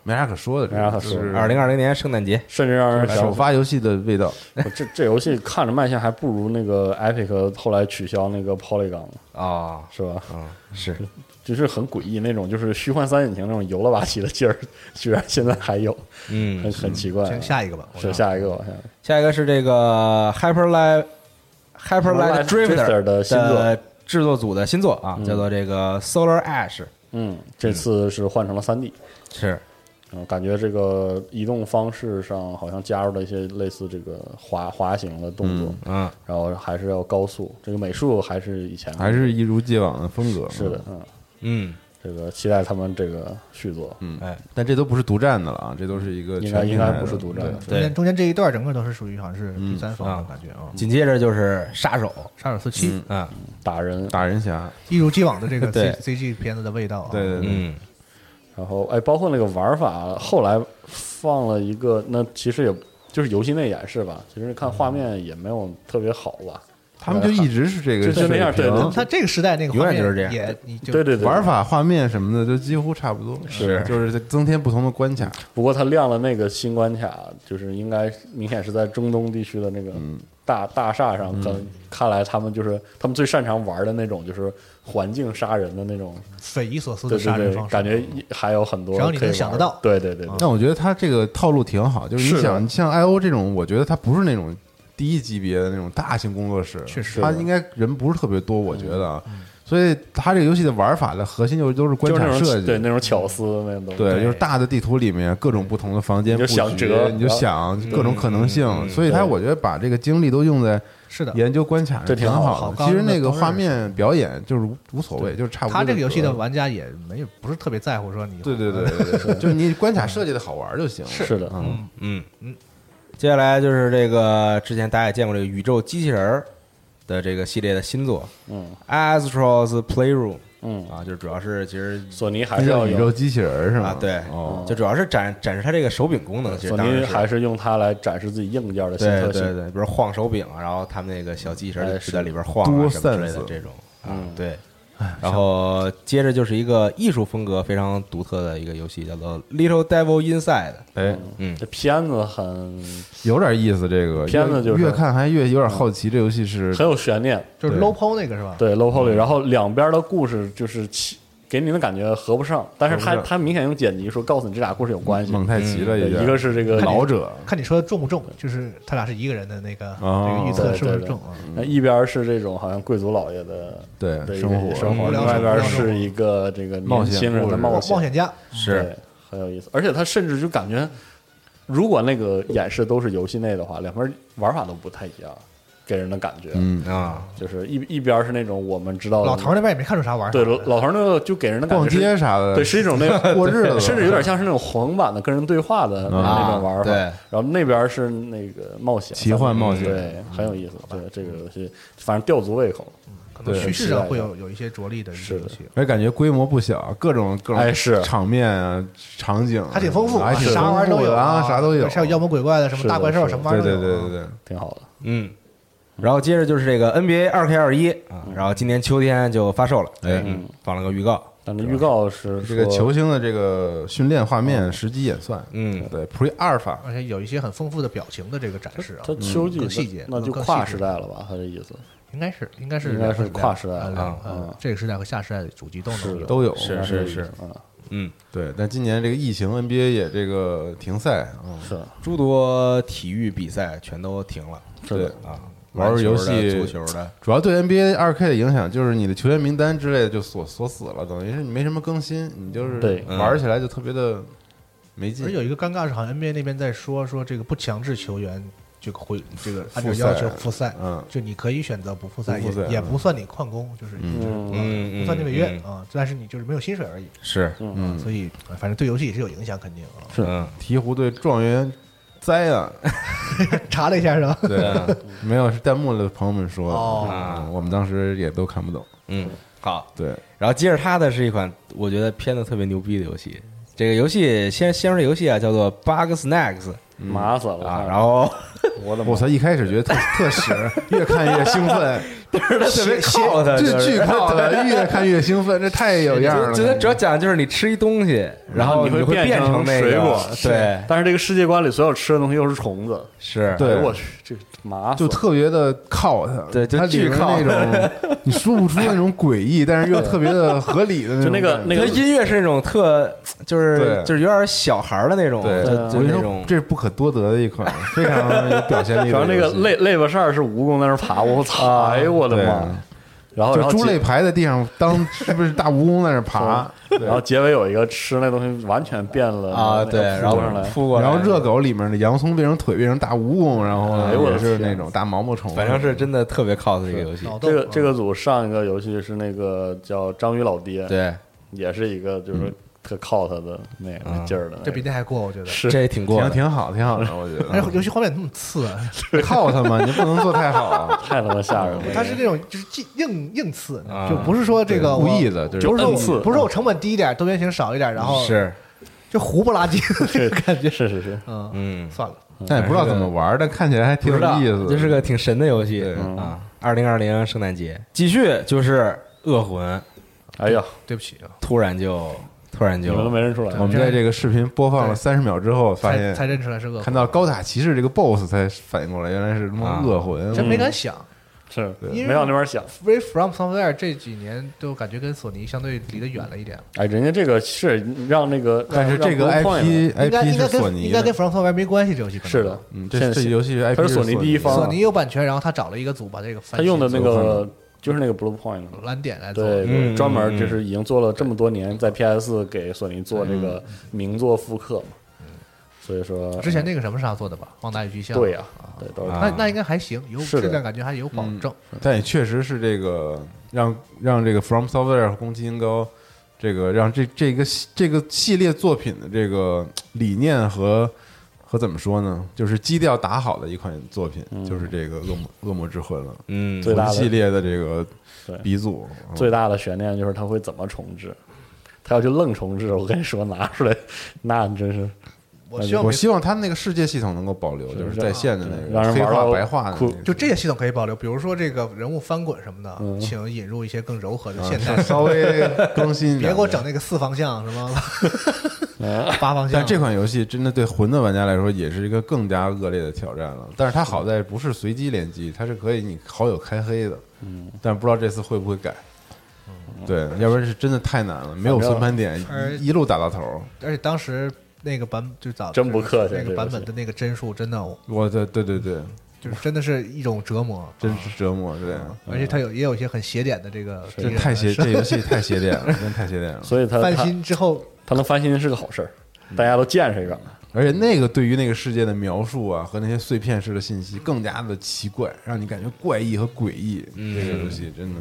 没啥可说的，没啥可说二零二零年圣诞节，甚至让人首发游戏的味道，[LAUGHS] 这这游戏看着卖相还不如那个 Epic 后来取消那个 Polygon 啊，是吧？嗯，是。[LAUGHS] 就是很诡异那种，就是虚幻三引擎那种油了吧唧的劲儿，[LAUGHS] 居然现在还有，嗯，很很奇怪。先下一个吧，我是下一个吧，下一个。下一个是这个 Hyper Light Hyper Light Drifter 的新作。制作组的新作啊，嗯。叫做这个 Solar Ash，嗯，这次是换成了三 D，是。嗯，感觉这个移动方式上好像加入了一些类似这个滑滑行的动作，嗯然后还是要高速，这个美术还是以前还是一如既往的风格，是的，嗯，嗯，这个期待他们这个续作，嗯，哎，但这都不是独占的了啊，这都是一个应该应该不是独占的中间中间这一段整个都是属于好像是第三方的嗯感觉啊，紧接着就是杀手，杀手四七。嗯。啊，打人，打人侠，一如既往的这个 [LAUGHS] 对。C C G 片子的味道啊，对对对，嗯。然后哎，包括那个玩法，后来放了一个，那其实也就是游戏内演示吧。其实看画面也没有特别好吧。他们就一直是这个就就那样对对他这个时代那个永画面远就是这样也你对对对，玩。法、画面什么的都几乎差不多，是就是增添不同的关卡。不过他亮了那个新关卡，就是应该明显是在中东地区的那个嗯大大厦上，可能看来他们就是他们最擅长玩的那种，就是环境杀人的那种。匪夷所思的杀人方，式，对感觉还有很多只要你可以玩能想得到对对对对，但我觉得他这个套路挺好，就是你想像 I O 这种，我觉得他不是那种第一级别的那种大型工作室，确实。他应该人不是特别多，我觉得啊。所以他这个游戏的玩法的核心就都是关就是那卡设计，种对那种巧思那种东西。对，就是大的地图里面各种不同的房间就布局想折你就想各种可能性，嗯所以他我觉得把这个精力都用在是的，研究关卡这挺好好的。其实那个画面表演就是无无所谓，就是差不多。他这个游戏的，玩家也没有不是特别在乎说你对对对对对，[LAUGHS] 就是你关卡设计的好玩就行。是的，嗯，嗯。嗯，接下来就是这个之前大家也见过这个宇宙机器人儿的这个系列的新作嗯，Astro's Playroom 嗯，啊，就主要是其实索尼还是要宇宙机器人是吗？啊对哦，就主要是展展示它这个手柄功能，其实索当然是。尼还是用它来展示自己硬件的新特性。对对对，比如晃手柄啊，然后他们那个小机器人哎就在里边晃啊什么之类的这种啊嗯，对。然后接着就是一个艺术风格非常独特的一个游戏，叫做《Little Devil Inside》。哎，嗯，这片子很有点意思。这个片子就是越越看还越有点好奇，这游戏是很有悬念，就是 low po 那个是吧？对 low poly，然后两边的故事就是起给你的感觉合不上，但是他他明显用剪辑说告诉你这俩故事有关系。蒙太奇了，已经。一个是这个老者，看你说的重不重，就是他俩是一个人的那个哦这个预测对对是不是重啊？那一边是这种好像贵族老爷的对生活。生活，另外一边是一个这个冒险年轻人的冒冒险家，是。很有意思，而且他甚至就感觉，如果那个演示都是游戏内的话，两边玩法都不太一样，给人的感觉，嗯，啊，就是一一边是那种我们知道的老头儿那边也没看出啥玩意儿对老老头儿那个就给人的感逛觉是街啥的，对，是一种那 [LAUGHS] 个过日子，甚至有点像是那种横版的跟人对话的那种玩法。对然后那边是那个冒险、奇幻冒险对，很有意思。对这个游戏，反正吊足胃口。对可能叙事上会有有一些着力的游戏。而且感觉规模不小，各种各种哎是场面啊、场景啊，还挺丰富，啥玩意儿都有啊，啥都有，还有妖魔鬼怪的，什么大怪兽，什么玩意儿都有。对对对对，挺好的。嗯。然后接着就是这个 NBA 二 K 二一啊，然后今年秋天就发售了，哎。嗯，放了个预告，但这预告是这个球星的这个训练画面实际演算，嗯。对，Pre Alpha，而且有一些很丰富的表情的这个展示啊它，秋季更细节那就跨时代了吧？他的意思。应该是应该是应该是跨时代呃了两呃嗯这个时代和下时代的主机都能有。都有，是是。是个意思啊，嗯，对。但今年这个疫情，NBA 也这个停赛，嗯，是。诸多体育比赛全都停了是的，啊，玩篮球的游戏足球的，主要对 NBA 二 K 的影响就是你的球员名单之类的就锁锁死了，等于是你没什么更新，你就是对玩起来就特别的没劲而。有一个尴尬是，好像 NBA 那边在说说这个不强制球员这个回这个按照要求复赛，嗯就你可以选择不复赛，复赛也也不算你旷工，就是嗯不算你违约嗯啊，但是你就是没有薪水而已。是嗯，所以呃反正对游戏也是有影响，肯定啊。是嗯鹈鹕队状元栽啊，[LAUGHS] 查了一下是吧？[LAUGHS] 对，没有是弹幕的朋友们说的，哦。嗯我们当时也都看不懂，嗯好，对，然后接着它的是一款我觉得片子特别牛逼的游戏，这个游戏先先说这游戏啊，叫做 Bug Snacks 麻死了。啊，然后 [LAUGHS] 我的妈。我操，一开始觉得特特屎，越看越兴奋，[LAUGHS] 但是他特别靠他，这就是巨 [LAUGHS] 靠他，越看越兴奋，这太有样了。就就它主要讲的就是你吃一东西，然后你会变成水果，对，但是这个世界观里所有吃的东西又是虫子，是，对。我去，这个麻就特别的靠它，对就它里面巨靠那种 [LAUGHS] 你说不出那种诡异，但是又特别的合理的那种就那个那个音乐是那种特，就是就是有点小孩的那种，对，就那种，这是不可多得的一款非常有表现力。然后那个肋肋巴扇儿是蜈蚣在那爬，我操！哎呦我的妈！然后猪肋排在地上当 [LAUGHS] 是不是大蜈蚣在那爬？然后结尾有一个吃那东西完全变了啊，对，然后扑过来，然后热狗里面的洋葱变成腿变成大蜈蚣，然后也是那种大毛毛虫，反正是真的特别 cos 的一个游戏，这个这啊个组上一个游戏是那个叫章鱼老爹，对，也是一个就是特靠他的那个劲儿的那个，这比那还过，我觉得。是这也挺过挺的，挺好，挺好的，我觉得。游戏画面那么次啊，[LAUGHS] 靠他嘛，你不能做太好，[LAUGHS] 太他妈吓人了。它是那种就是硬硬硬刺啊，就不是说这个故意的，就是不是说刺我不是说我成本低一点，多边形少一点，然后是，就糊不拉几的这个感觉。是是是，嗯，嗯，算了，但也不知道怎么玩，但看起来还挺有意思。这是个挺神的游戏啊。二零二零圣诞节继续就是恶魂，哎呀，对不起啊，突然就突然你们都没认出来，我们在这个视频播放了三十秒之后，发现才才认出来是恶魂，看到高塔骑士这个 BOSS 才反应过来，原来是他妈啊。恶魂。真没敢想。是因为没往那边想。因为 From somewhere 这几年都感觉跟索尼相对离得远了一点，哎，人家这个是让那个，但是这个 IP IP 应该是索尼应该跟，From somewhere 没关系，这游戏可能。是的，嗯，这这游戏 IP 是索尼尼第一方索尼有版权，然后他找了一个组把这个他用的那个就是那个 Blue Point，蓝点来做，对，嗯专门就是已经做了这么多年，在 PS 给索尼做这个名作复刻嘛。所以说之前那个什么是他做的吧？《旺达与巨像》对呀，对都是啊那那应该还行，有质量感觉还有保证。但也确实是这个让让这个 From Software 和宫崎英高这个让这这个系这个系列作品的这个理念和和怎么说呢，就是基调打好的一款作品，就是这个恶魔恶魔之魂了，嗯，最大的系列的这个鼻祖，最大的悬念就是他会怎么重置。他要去愣重置，我跟你说，拿出来，那真是我希望我希望他那个世界系统能够保留，就是在线的那个黑化让人玩到白化的那个，就这些系统可以保留，比如说这个人物翻滚什么的，嗯请引入一些更柔和的啊现 [LAUGHS] 代。稍微 [LAUGHS] 更新一点，别给我整那个四方向什么 [LAUGHS] [LAUGHS] 八方向。但这款游戏真的对魂的玩家来说也是一个更加恶劣的挑战了。但是它好在不是随机联机，它是可以你好友开黑的。嗯，但不知道这次会不会改。对，要不然是真的太难了，没有存盘点，而一一路打到头。而且当时那个版就早真不客气那个版本的那个帧数真的我的对对对，就是真的是一种折磨，[LAUGHS] 真是折磨，对，而且它有也有一些很邪点的这个这太邪，这游戏太邪点了，真太邪点了。所以它翻新之后，他能翻新是个好事儿，大家都见识一个。而且那个对于那个世界的描述啊，和那些碎片式的信息更加的奇怪，让你感觉怪异和诡异。这个游戏真的，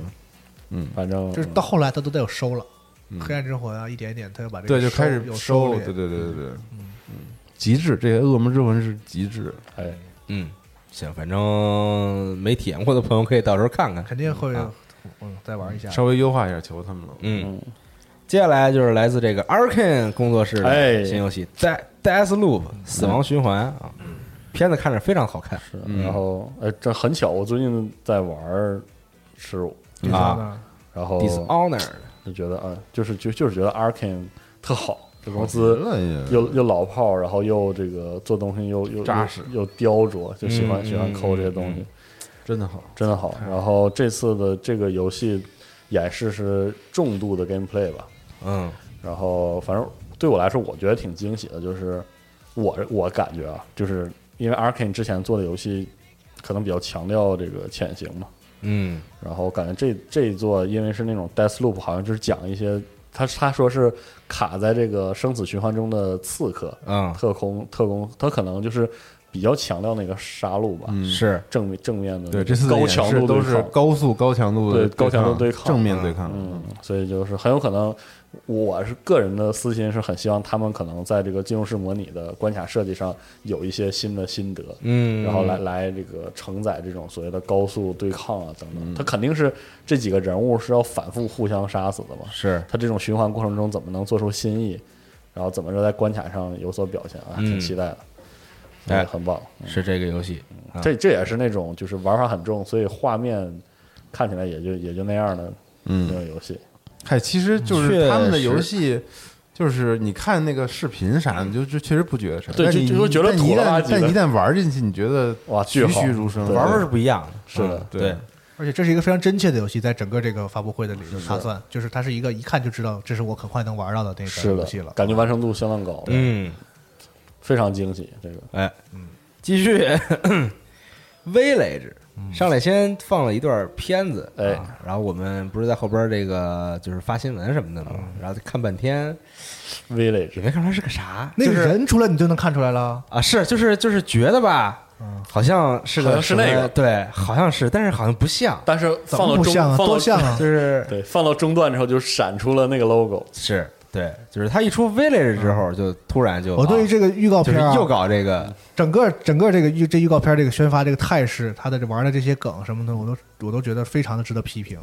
嗯反正就是到后来它都得有收了，黑暗之魂啊，一点一点它要把这个对，就开始有收，了对对对对对，嗯，极致，这个恶魔之魂是极致。哎，嗯，行，反正没体验过的朋友可以到时候看看。肯定会啊嗯再玩一下。稍微优化一下，求他们了。嗯，接下来就是来自这个 Arkane 工作室哎的新游戏《Death Death Loop》死亡循环啊，片子看着非常好看。是，然后哎，这很巧，我最近在玩《耻辱啊？然后 Dishonored，就觉得啊，就是就就是觉得 Arkane 特好，这公司又又老炮，然后又这个做东西又又扎实又又雕琢，就喜欢嗯喜欢抠这些东嗯西，真的好。真的好。然后这次的这个游戏演示是重度的 gameplay 吧，嗯。然后反正对我来说，我觉得挺惊喜的，就是我我感觉啊，就是因为 Arkane 之前做的游戏可能比较强调这个潜行嘛，嗯。然后感觉这这一座因为是那种 Death Loop，好像就是讲一些他他说是卡在这个生死循环中的刺客、嗯，特工、特工，他可能就是比较强调那个杀戮吧，嗯，是。正面正面的对，这次的演高强度都是高速、高强度的对高强度对对抗。正面对抗。嗯，所以就是很有可能，我是个人的私心是很希望他们可能在这个进入式模拟的关卡设计上有一些新的心得，嗯，然后来来这个承载这种所谓的高速对抗啊等等。他肯定是这几个人物是要反复互相杀死的嘛，是他这种循环过程中怎么能做出新意，然后怎么着在关卡上有所表现啊，嗯挺期待的，哎嗯很棒。嗯是这个游戏，啊这这也是那种就是玩法很重，所以画面看起来也就也就那样的那嗯，种游戏。嗨，其实就是他们的游戏，就是你看那个视频啥的，就就确实不觉得啥。对但你就就觉得但一旦但一旦玩进去，你觉得哇栩栩如生，玩玩法是不一样的。是的嗯对而且这是一个非常真切的游戏，在整个这个发布会的里头打算，就是它是一个一看就知道这是我很快能玩到的那个游戏了，，感觉完成度相当高，嗯，非常惊喜。这个哎，继续 Village。[COUGHS] 上来先放了一段片子，哎。啊，然后我们不是在后边这个就是发新闻什么的嘛，然后看半天。Village 也没看出来是个啥，那个人出来你就能看出来了。啊，是就是就是觉得吧，好像是个好像是那个。对，好像是，但是好像不像，但是放到中多像啊！就 [LAUGHS] 是对，放到中段之后就闪出了那个 logo，是对，就是他一出 Village 之后，就突然就啊我对于这个预告片啊，就是又搞这个，整个整个这个预这预告片这个宣发这个态势，他的这玩的这些梗什么的，我都我都觉得非常的值得批评，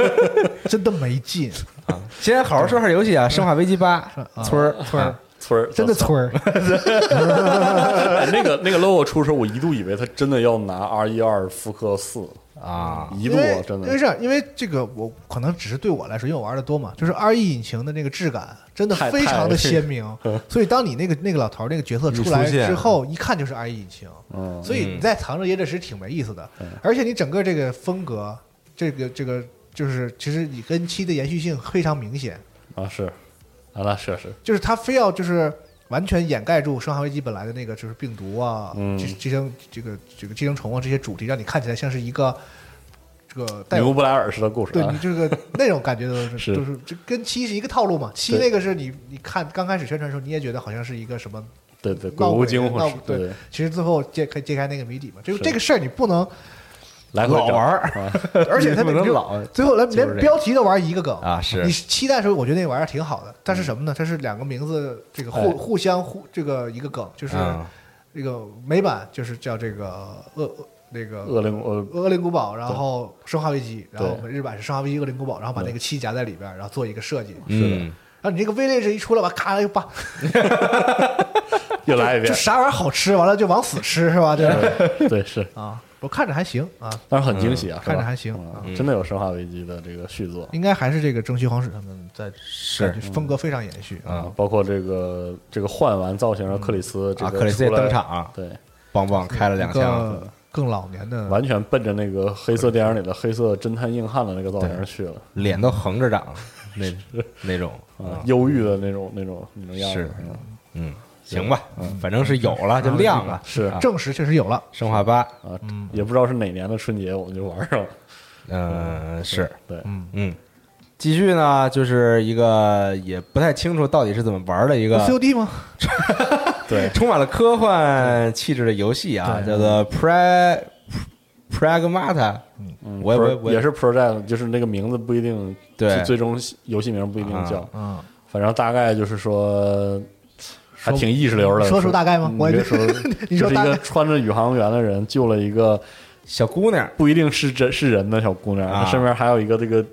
[LAUGHS] 真的没劲啊，先好好说说游戏啊，《生化危机八》啊村儿村儿村儿真的村儿，[LAUGHS] [LAUGHS] 哎那个那个 logo 出的时候，我一度以为他真的要拿 R 一二复刻四，啊，一路因为真的。因为是这样因为这个我可能只是对我来说，因为我玩的多嘛，就是 R E 引擎的那个质感真的非常的鲜明，所以当你那个那个老头儿那个角色出来之后，一看就是 R E 引擎，嗯，所以你在藏着掖着实挺没意思的，而且你整个这个风格，这个这个就是其实你跟七的延续性非常明显，啊是，啊那是是，就是他非要就是完全掩盖住《生化危机》本来的那个就是病毒啊、嗯。寄寄生这个这个寄生虫啊这些主题，让你看起来像是一个这个带有布莱尔式的故事啊。对你，这个那种感觉都是 [LAUGHS] 是。都是这跟七是一个套路嘛。七那个是你你看刚开始宣传的时候，你也觉得好像是一个什么，对对，鬼屋惊魂闹对。对，其实最后揭开揭开那个谜底嘛。这个是。这个事儿你不能，来老玩儿，啊 [LAUGHS] 而且他不能就老最后连标题都玩一个梗啊是你期待的时候，我觉得那玩意儿挺好的，但是什么呢？它是两个名字，这个互哎互相互这个一个梗，就是啊这个美版就是叫这个恶恶那个恶灵呃恶灵古堡，然后生化危机，然后我们日版是生化危机恶灵古堡，然后把那个七夹在里边，然后做一个设计。是的，然后你这个 village 一出来吧，咔又把 [LAUGHS] [LAUGHS] 又来一遍，就啥玩意儿好吃，完了就往死吃是吧？对对对是，啊，我看着还行啊，但是很惊喜啊，看着还行嗯真的有生化危机的这个续作。应该还是这个蒸汽皇室他们在是风格非常延续啊。啊，包括这个这个换完造型的克里斯这啊，个克里斯也登场，对，棒棒开了两枪，更老年的，完全奔着那个黑色电影里的黑色侦探硬汉的那个造型去了，脸都横着长，那 [LAUGHS] 那种啊，忧郁的那种那种那种样子，嗯，行吧，反正是有了就亮了，是啊证实确实有了。生化八，啊，也不知道是哪年的春节我们就玩上了，嗯，是，对，嗯，嗯，继续呢，就是一个也不太清楚到底是怎么玩的一个 COD 吗？[LAUGHS] 对，充满了科幻气质的游戏啊，叫做 Pra Pragmata，嗯我也我也也是 Project，就是那个名字不一定，对最终游戏名不一定叫，嗯，反正大概就是说。还挺意识流的，说出大概吗我你别说，[LAUGHS] 就是一你说大概个穿着宇航员的人救了一个小姑娘，不一定是真是人的小姑娘，啊她身边还有一个这个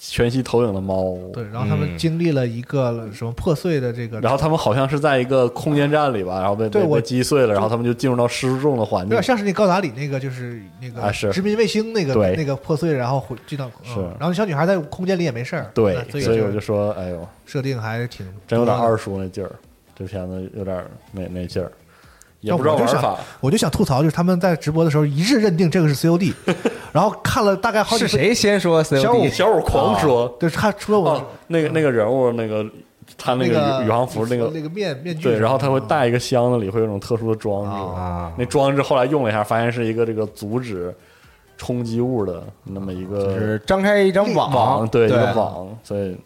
全息投影的猫。对，然后他们嗯经历了一个什么破碎的这个，然后他们好像是在一个空间站里吧，然后被对我被被击碎了，然后他们就进入到失重的环境有点。像是那高达里那个，就是那个啊是殖民卫星那个对那个破碎，然后回进到嗯是然后小女孩在空间里也没事儿，对，所以我就就说，哎呦，设定还挺真有点二。叔那劲儿，这片子有点没没劲儿，也不知道玩法。我就想吐槽，就是他们在直播的时候一致认定这个是 COD，[LAUGHS] 然后看了大概好几分，是谁先说小五 COD？小五狂说，就是他除了我哦，那个那个人物，那个他那那个宇宇航服那个那个面面具对，然后他会带一个箱子，里会有一种特殊的装置。啊那装置后来用了一下，发现是一个这个阻止冲击物的那么一个就是张开一张网，网，对，一个网，所以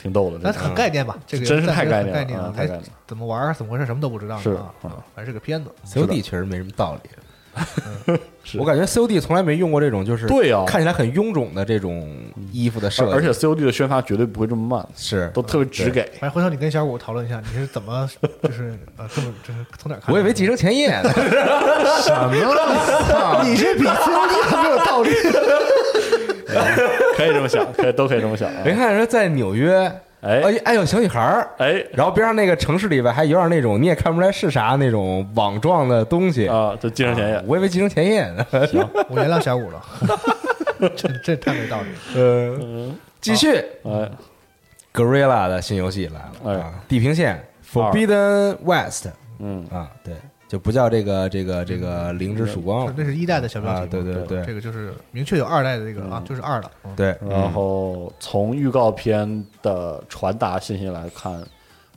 挺逗的。那很概念吧？这个真是太概念了很概念了，哎啊太概念了怎么玩儿怎么回事，什么都不知道是啊啊，还是个片子。COD 确实没什么道理。[LAUGHS] 是我感觉 COD 从来没用过这种，就是对啊看起来很臃肿的这种衣服的设计，而而且 COD 的宣发绝对不会这么慢，是都特别直给。哎回头你跟小五讨论一下，你是怎么就是呃这么就是从哪看？我以为继承前夜呢，[LAUGHS] 什么？[LAUGHS] 你这比 COD 还没有道理。[LAUGHS] 可以这么想，可以都可以这么想啊。没看说在纽约，哎。哎哎有小女孩儿，哎。然后边上那个城市里边还有点那种你也看不出来是啥那种网状的东西，啊，就继承前夜。我以为继承前夜呢。行，[LAUGHS] 我原谅小五了，[LAUGHS] 这这太没道理了。呃，继续。哎。Gorilla 的新游戏来了，哎。啊，地平线 Forbidden West 嗯。啊，对，就不叫这个这个这个灵之曙光了。那是一代的小标题啊，对对对这个就是明确有二代的这个啊，就是二了。嗯。对，然后从预告片的传达信息来看，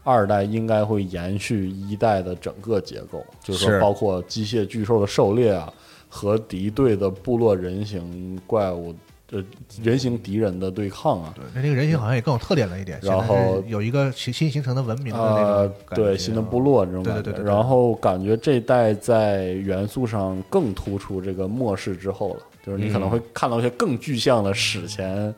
二代应该会延续一代的整个结构，就是说包括机械巨兽的狩猎啊，和敌对的部落人形怪物。呃，人形敌人的对抗啊，对。那这个人形好像也更有特点了一点，然后有一个新新形成的文明的那对新的部落这种感觉，对对对对对。然后感觉这代在元素上更突出这个末世之后了，就是你可能会看到一些更具象的史前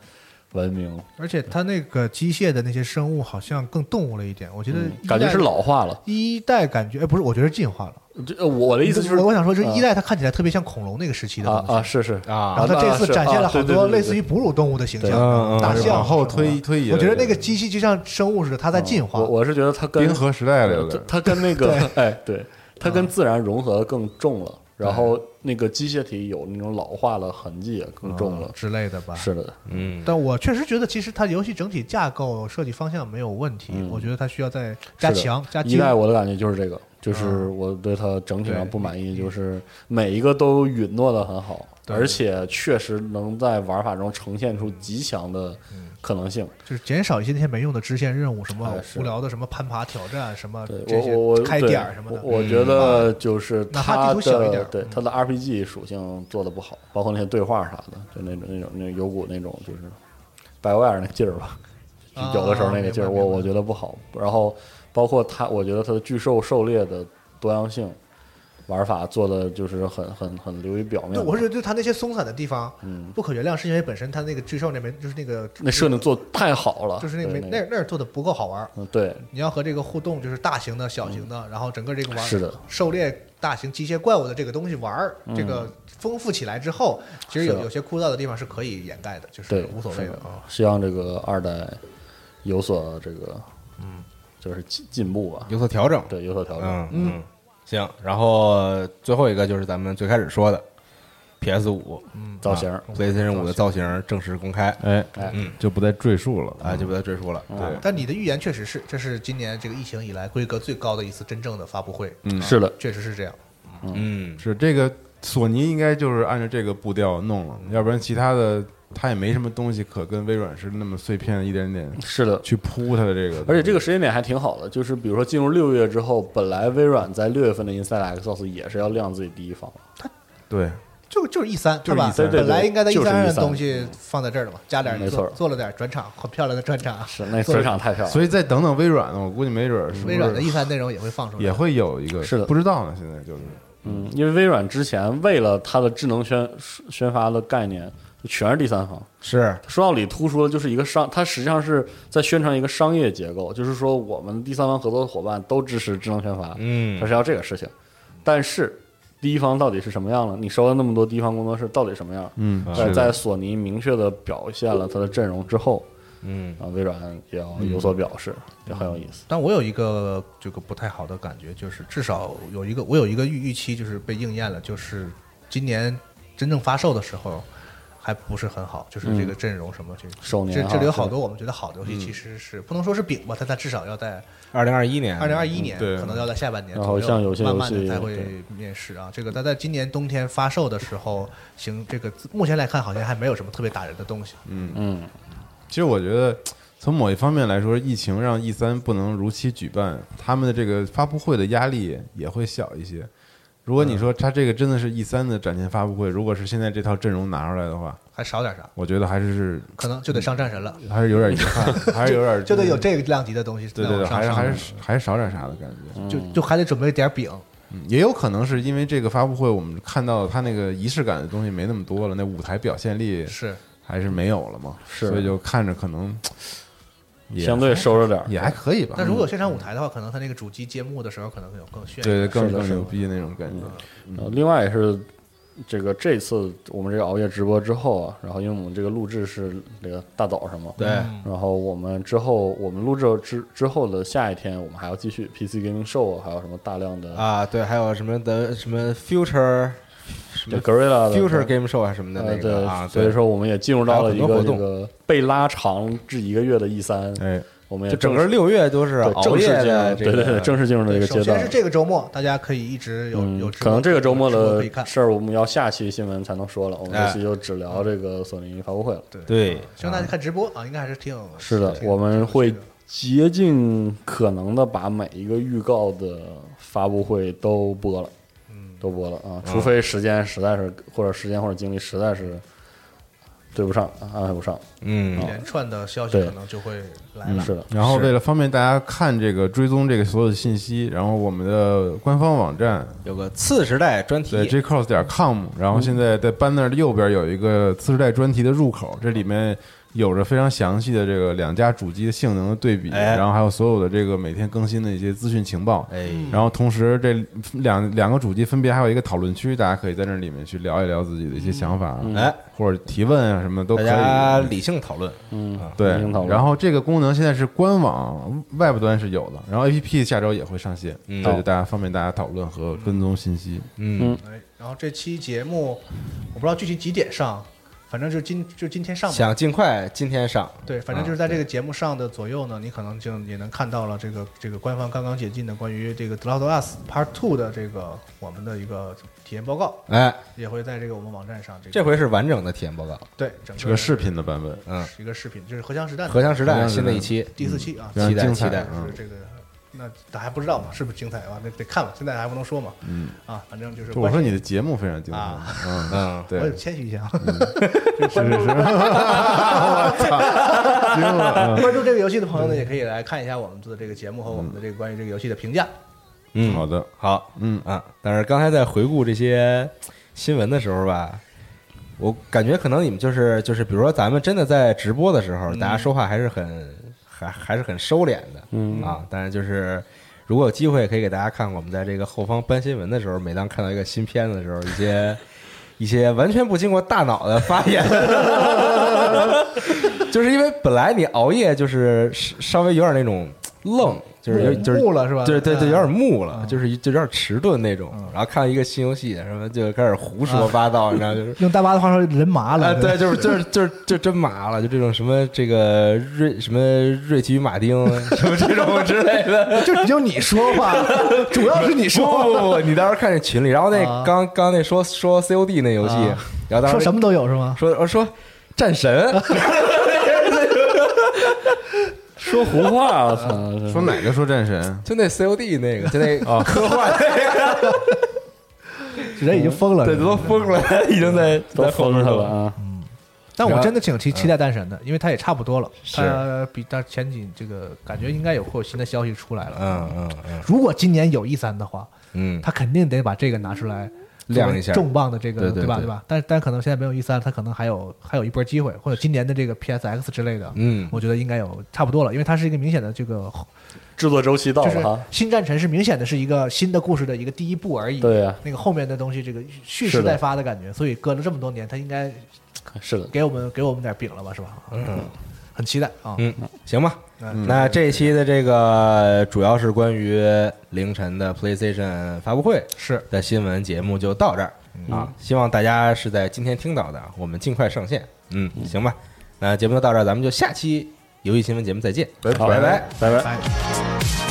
文明，而且它那个机械的那些生物好像更动物了一点，我觉得感觉是老化了。一代感觉，哎，不是，我觉得进化了。这呃我的意思就是我我想说，就是啊一代它看起来特别像恐龙那个时期的啊东西。啊，是是。啊然后它这次展现了好多类似于哺乳动物的形象，大象往后推推移我觉得那个。机器就像生物似的，它在进化。我我是觉得它跟冰河时代了，有它跟那个 [LAUGHS] 哎，对，它跟自然融合的更重了。然后那个机械体有那种老化的痕迹也更重了。之类的吧。是的，嗯，但我确实觉得，其实它游戏整体架构设计方向没有问题，嗯我觉得它需要再加强、加精。一代我的感觉就是这个，就是我对它整体上不满意，就是每一个都允诺的很好，而且确实能在玩法中呈现出极强的可能性。就是减少一些那些没用的支线任务，什么无聊的什么攀爬挑战，什么对这些我我我开点儿什么的。我我觉得就是它的对它的 RPG 属性做的不好，包括那些对话啥的，就那种那种那有股那种就是白威尔那劲儿吧，有的时候那个劲儿，我我觉得不好。然后包括它，我觉得它的巨兽狩猎的多样性玩法做的就是很很很流于表面对，我是觉得就它那些松散的地方嗯，不可原谅，是因为本身它那个巨兽那边就是那个那设定做太好了，就是那那那儿做的不够好玩儿。嗯对。你要和这个互动，就是大型的、小型的，然后整个这个玩是的。狩猎大型机械怪物的这个东西玩儿，这个丰富起来之后，其实有有些枯燥的地方是可以掩盖的，就是对无所谓的的。啊。希望这个二代有所这个嗯，就是进进步吧，有所调整。对有所调整。嗯嗯，行。然后最后一个就是咱们最开始说的 PS 五嗯，造型，PlayStation 五的造型正式公开，哎，哎嗯就不再赘述了哎，就不再赘述了。嗯对，但你的预言确实是，这是今年这个疫情以来规格最高的一次真正的发布会，嗯是的，确实是这样。嗯，是这个索尼应该就是按照这个步调弄了，要不然其他的它也没什么东西可跟微软是那么碎片一点点是的。去铺它的这个，而且这个时间点还挺好的，就是比如说进入六月之后，本来微软在六月份的 Inside Xbox 也是要亮自己第一方，它对就就是 E 三，就是吧？E3 对对本来应该在 E 三上的东西放在这儿了嘛，加点没错做做了点转场，很漂亮的转场。是那转场太漂亮了。所以再等等微软呢，我估计没准微软的 E 三内容也会放出来，也会有一个是的不知道呢，现在就是嗯，因为微软之前为了它的智能宣宣发的概念，全是第三方。是说到底，突出的就是一个商，它实际上是在宣传一个商业结构，就是说我们第三方合作的伙伴都支持智能宣发，嗯它是要这个事情。但是第一方到底是什么样了？你收了那么多第一方工作室，到底什么样？嗯，在，在索尼明确的表现了它的阵容之后，嗯啊，微软也要有所表示，也很有意思。但我有一个这个不太好的感觉，就是至少有一个我有一个预预期，就是被应验了，就是今年真正发售的时候还不是很好，就是这个阵容什么这首年这这里有好多我们觉得好的游戏，其实是不能说是饼吧，但它至少要在二零二一年，二零二一年，对可能要在下半年然后左右，像有些慢慢游戏的才会面世啊。这个它在今年冬天发售的时候，行，这个目前来看好像还没有什么特别打人的东西。嗯，其实我觉得。从某一方面来说，疫情让 E 三不能如期举办，他们的这个发布会的压力也会小一些。如果你说他这个真的是 E 三的展前发布会，如果是现在这套阵容拿出来的话，还少点啥，我觉得还是可能就得上战神了，还是有点遗憾，[LAUGHS] 还是有点就得有这个量级的东西对对对，还是还是还是少点啥的感觉。就就还得准备点饼。嗯也有可能是因为这个发布会，我们看到他那个仪式感的东西没那么多了，那舞台表现力是，还是没有了嘛，是。所以就看着可能也相对收着点。也还可以吧。但如果有现场舞台的话，可能他那个主机揭幕的时候，可能会有更炫。对对更更牛逼那种感觉，然后另外也是这个这次我们这个熬夜直播之后啊，然后因为我们这个录制是这个大早上嘛，对嗯然后我们之后我们录制之之后的下一天，我们还要继续 PC Gaming Show，还有什么大量的啊，对，还有什么的什么 Future 什对么 Gorilla 的 Future Game Show 啊什么的呃那个啊，对，所以说我们也进入到了一个这个被拉长至一个月的 E 三，哎，我们也整个六月都是对熬夜正式进入的这个，对对对正式进入了一个阶段首先是。这个周末，大家可以一直有可能这个周末的。事儿，我们要下期新闻才能说了。我们哎这期就只聊这个索尼发布会了。对对，希望大家看直播啊，应该还是挺是的，我们会竭尽可能的把每一个预告的发布会都播了，嗯都播了啊，除非时间实在是或者时间或者精力实在是对不上，安排不上。嗯。一连串的消息可能就会来嗯，了。是的，然后为了方便大家看这个追踪这个所有的信息，然后我们的官方网站有个次时代专题。对 jcross 点 com，然后现在在 banner 的右边有一个次时代专题的入口，这里面有着非常详细的这个两家主机的性能的对比，哎。然后还有所有的这个每天更新的一些资讯情报。哎，然后同时，这两两个主机分别还有一个讨论区，大家可以在那里面去聊一聊自己的一些想法，哎，或者提问啊什么都可以。大家理性讨论，嗯，对然后这个功能现在是官网外部端是有的，然后 APP 下周也会上线，嗯。这就大家方便大家讨论和跟踪信息。嗯，哎，然后这期节目我不知道具体几点上，反正就今就今天上吧。想尽快今天上，对，反正就是在这个节目上的左右呢，你可能就也能看到了这个这个官方刚刚解禁的关于这个《The Last of Us Part Two》的这个我们的一个体验报告，哎，也会在这个我们网站上。这个这回是完整的体验报告，对整个个视频的版本，嗯，是一个视频，就是荷枪实弹的。荷枪实弹荷枪实弹新的一期，第四期啊，期待期待。嗯。是这个。那咱还不知道嘛，是不是精彩啊？那得看吧，现在还不能说嘛。嗯。啊，反正就是我说你的节目非常精彩啊，嗯，[LAUGHS] 嗯，对我，谦虚一下啊。[LAUGHS] 是是是，[LAUGHS] 我操，关注这个游戏的朋友呢，也可以来看一下我们做的这个节目和我们的这个关于这个游戏的评价。嗯，好的，好，嗯。啊，但是刚才在回顾这些新闻的时候吧，我感觉可能你们就是就是，比如说咱们真的在直播的时候，大家说话还是很还还是很收敛的，嗯啊，但是就是如果有机会，可以给大家看我们在这个后方搬新闻的时候，每当看到一个新片子的时候，一些一些完全不经过大脑的发言。[LAUGHS] 就是因为本来你熬夜就是稍微有点那种愣，就是有就是木了是吧？对对对，有点木了，嗯就是就有点迟钝那种。然后看到一个新游戏，什么就开始胡说八道，你知道，就是。[LAUGHS] 用大巴的话说，人麻啊，了。对，就是就是就是就真麻了，就这种什么这个瑞什么瑞奇与马丁什么这种之类的，[LAUGHS] 就就你说话，[LAUGHS] 主要是你不说不不不，你到时候看这群里，然后那啊刚刚那说说 COD 那游戏啊，然后当时说什么都有是吗？说我说战神，说胡话，我操！[LAUGHS] 说哪个说战神？就那 COD 那个，就那 [LAUGHS] 科幻那个，人已经疯了。对，都疯了，已经在都在疯面了。他了啊！但我真的挺期期待战神的，因为他也差不多了。是它比他前几这个感觉应该有会有新的消息出来了。嗯嗯嗯如果今年有 E 三的话，嗯，他肯定得把这个拿出来亮一下重磅的这个吧？对吧对对吧？但但可能现在没有 E 三，它可能还有还有一波机会，或者今年的这个 PSX 之类的，嗯我觉得应该有差不多了，因为它是一个明显的这个，制作周期到就是新战神是明显的是一个新的故事的一个第一步而已。对呀那个后面的东西，这个蓄势待发的感觉，所以隔了这么多年，它应该是的，给我们给我们点饼了吧，是吧？嗯，很期待啊。嗯，行吧。嗯那这一期的这个主要是关于凌晨的 PlayStation 发布会是的新闻节目就到这儿啊，希望大家是在今天听到的，我们尽快上线。嗯，行吧。那节目就到这儿，咱们就下期游戏新闻节目再见，拜拜拜。拜拜。拜。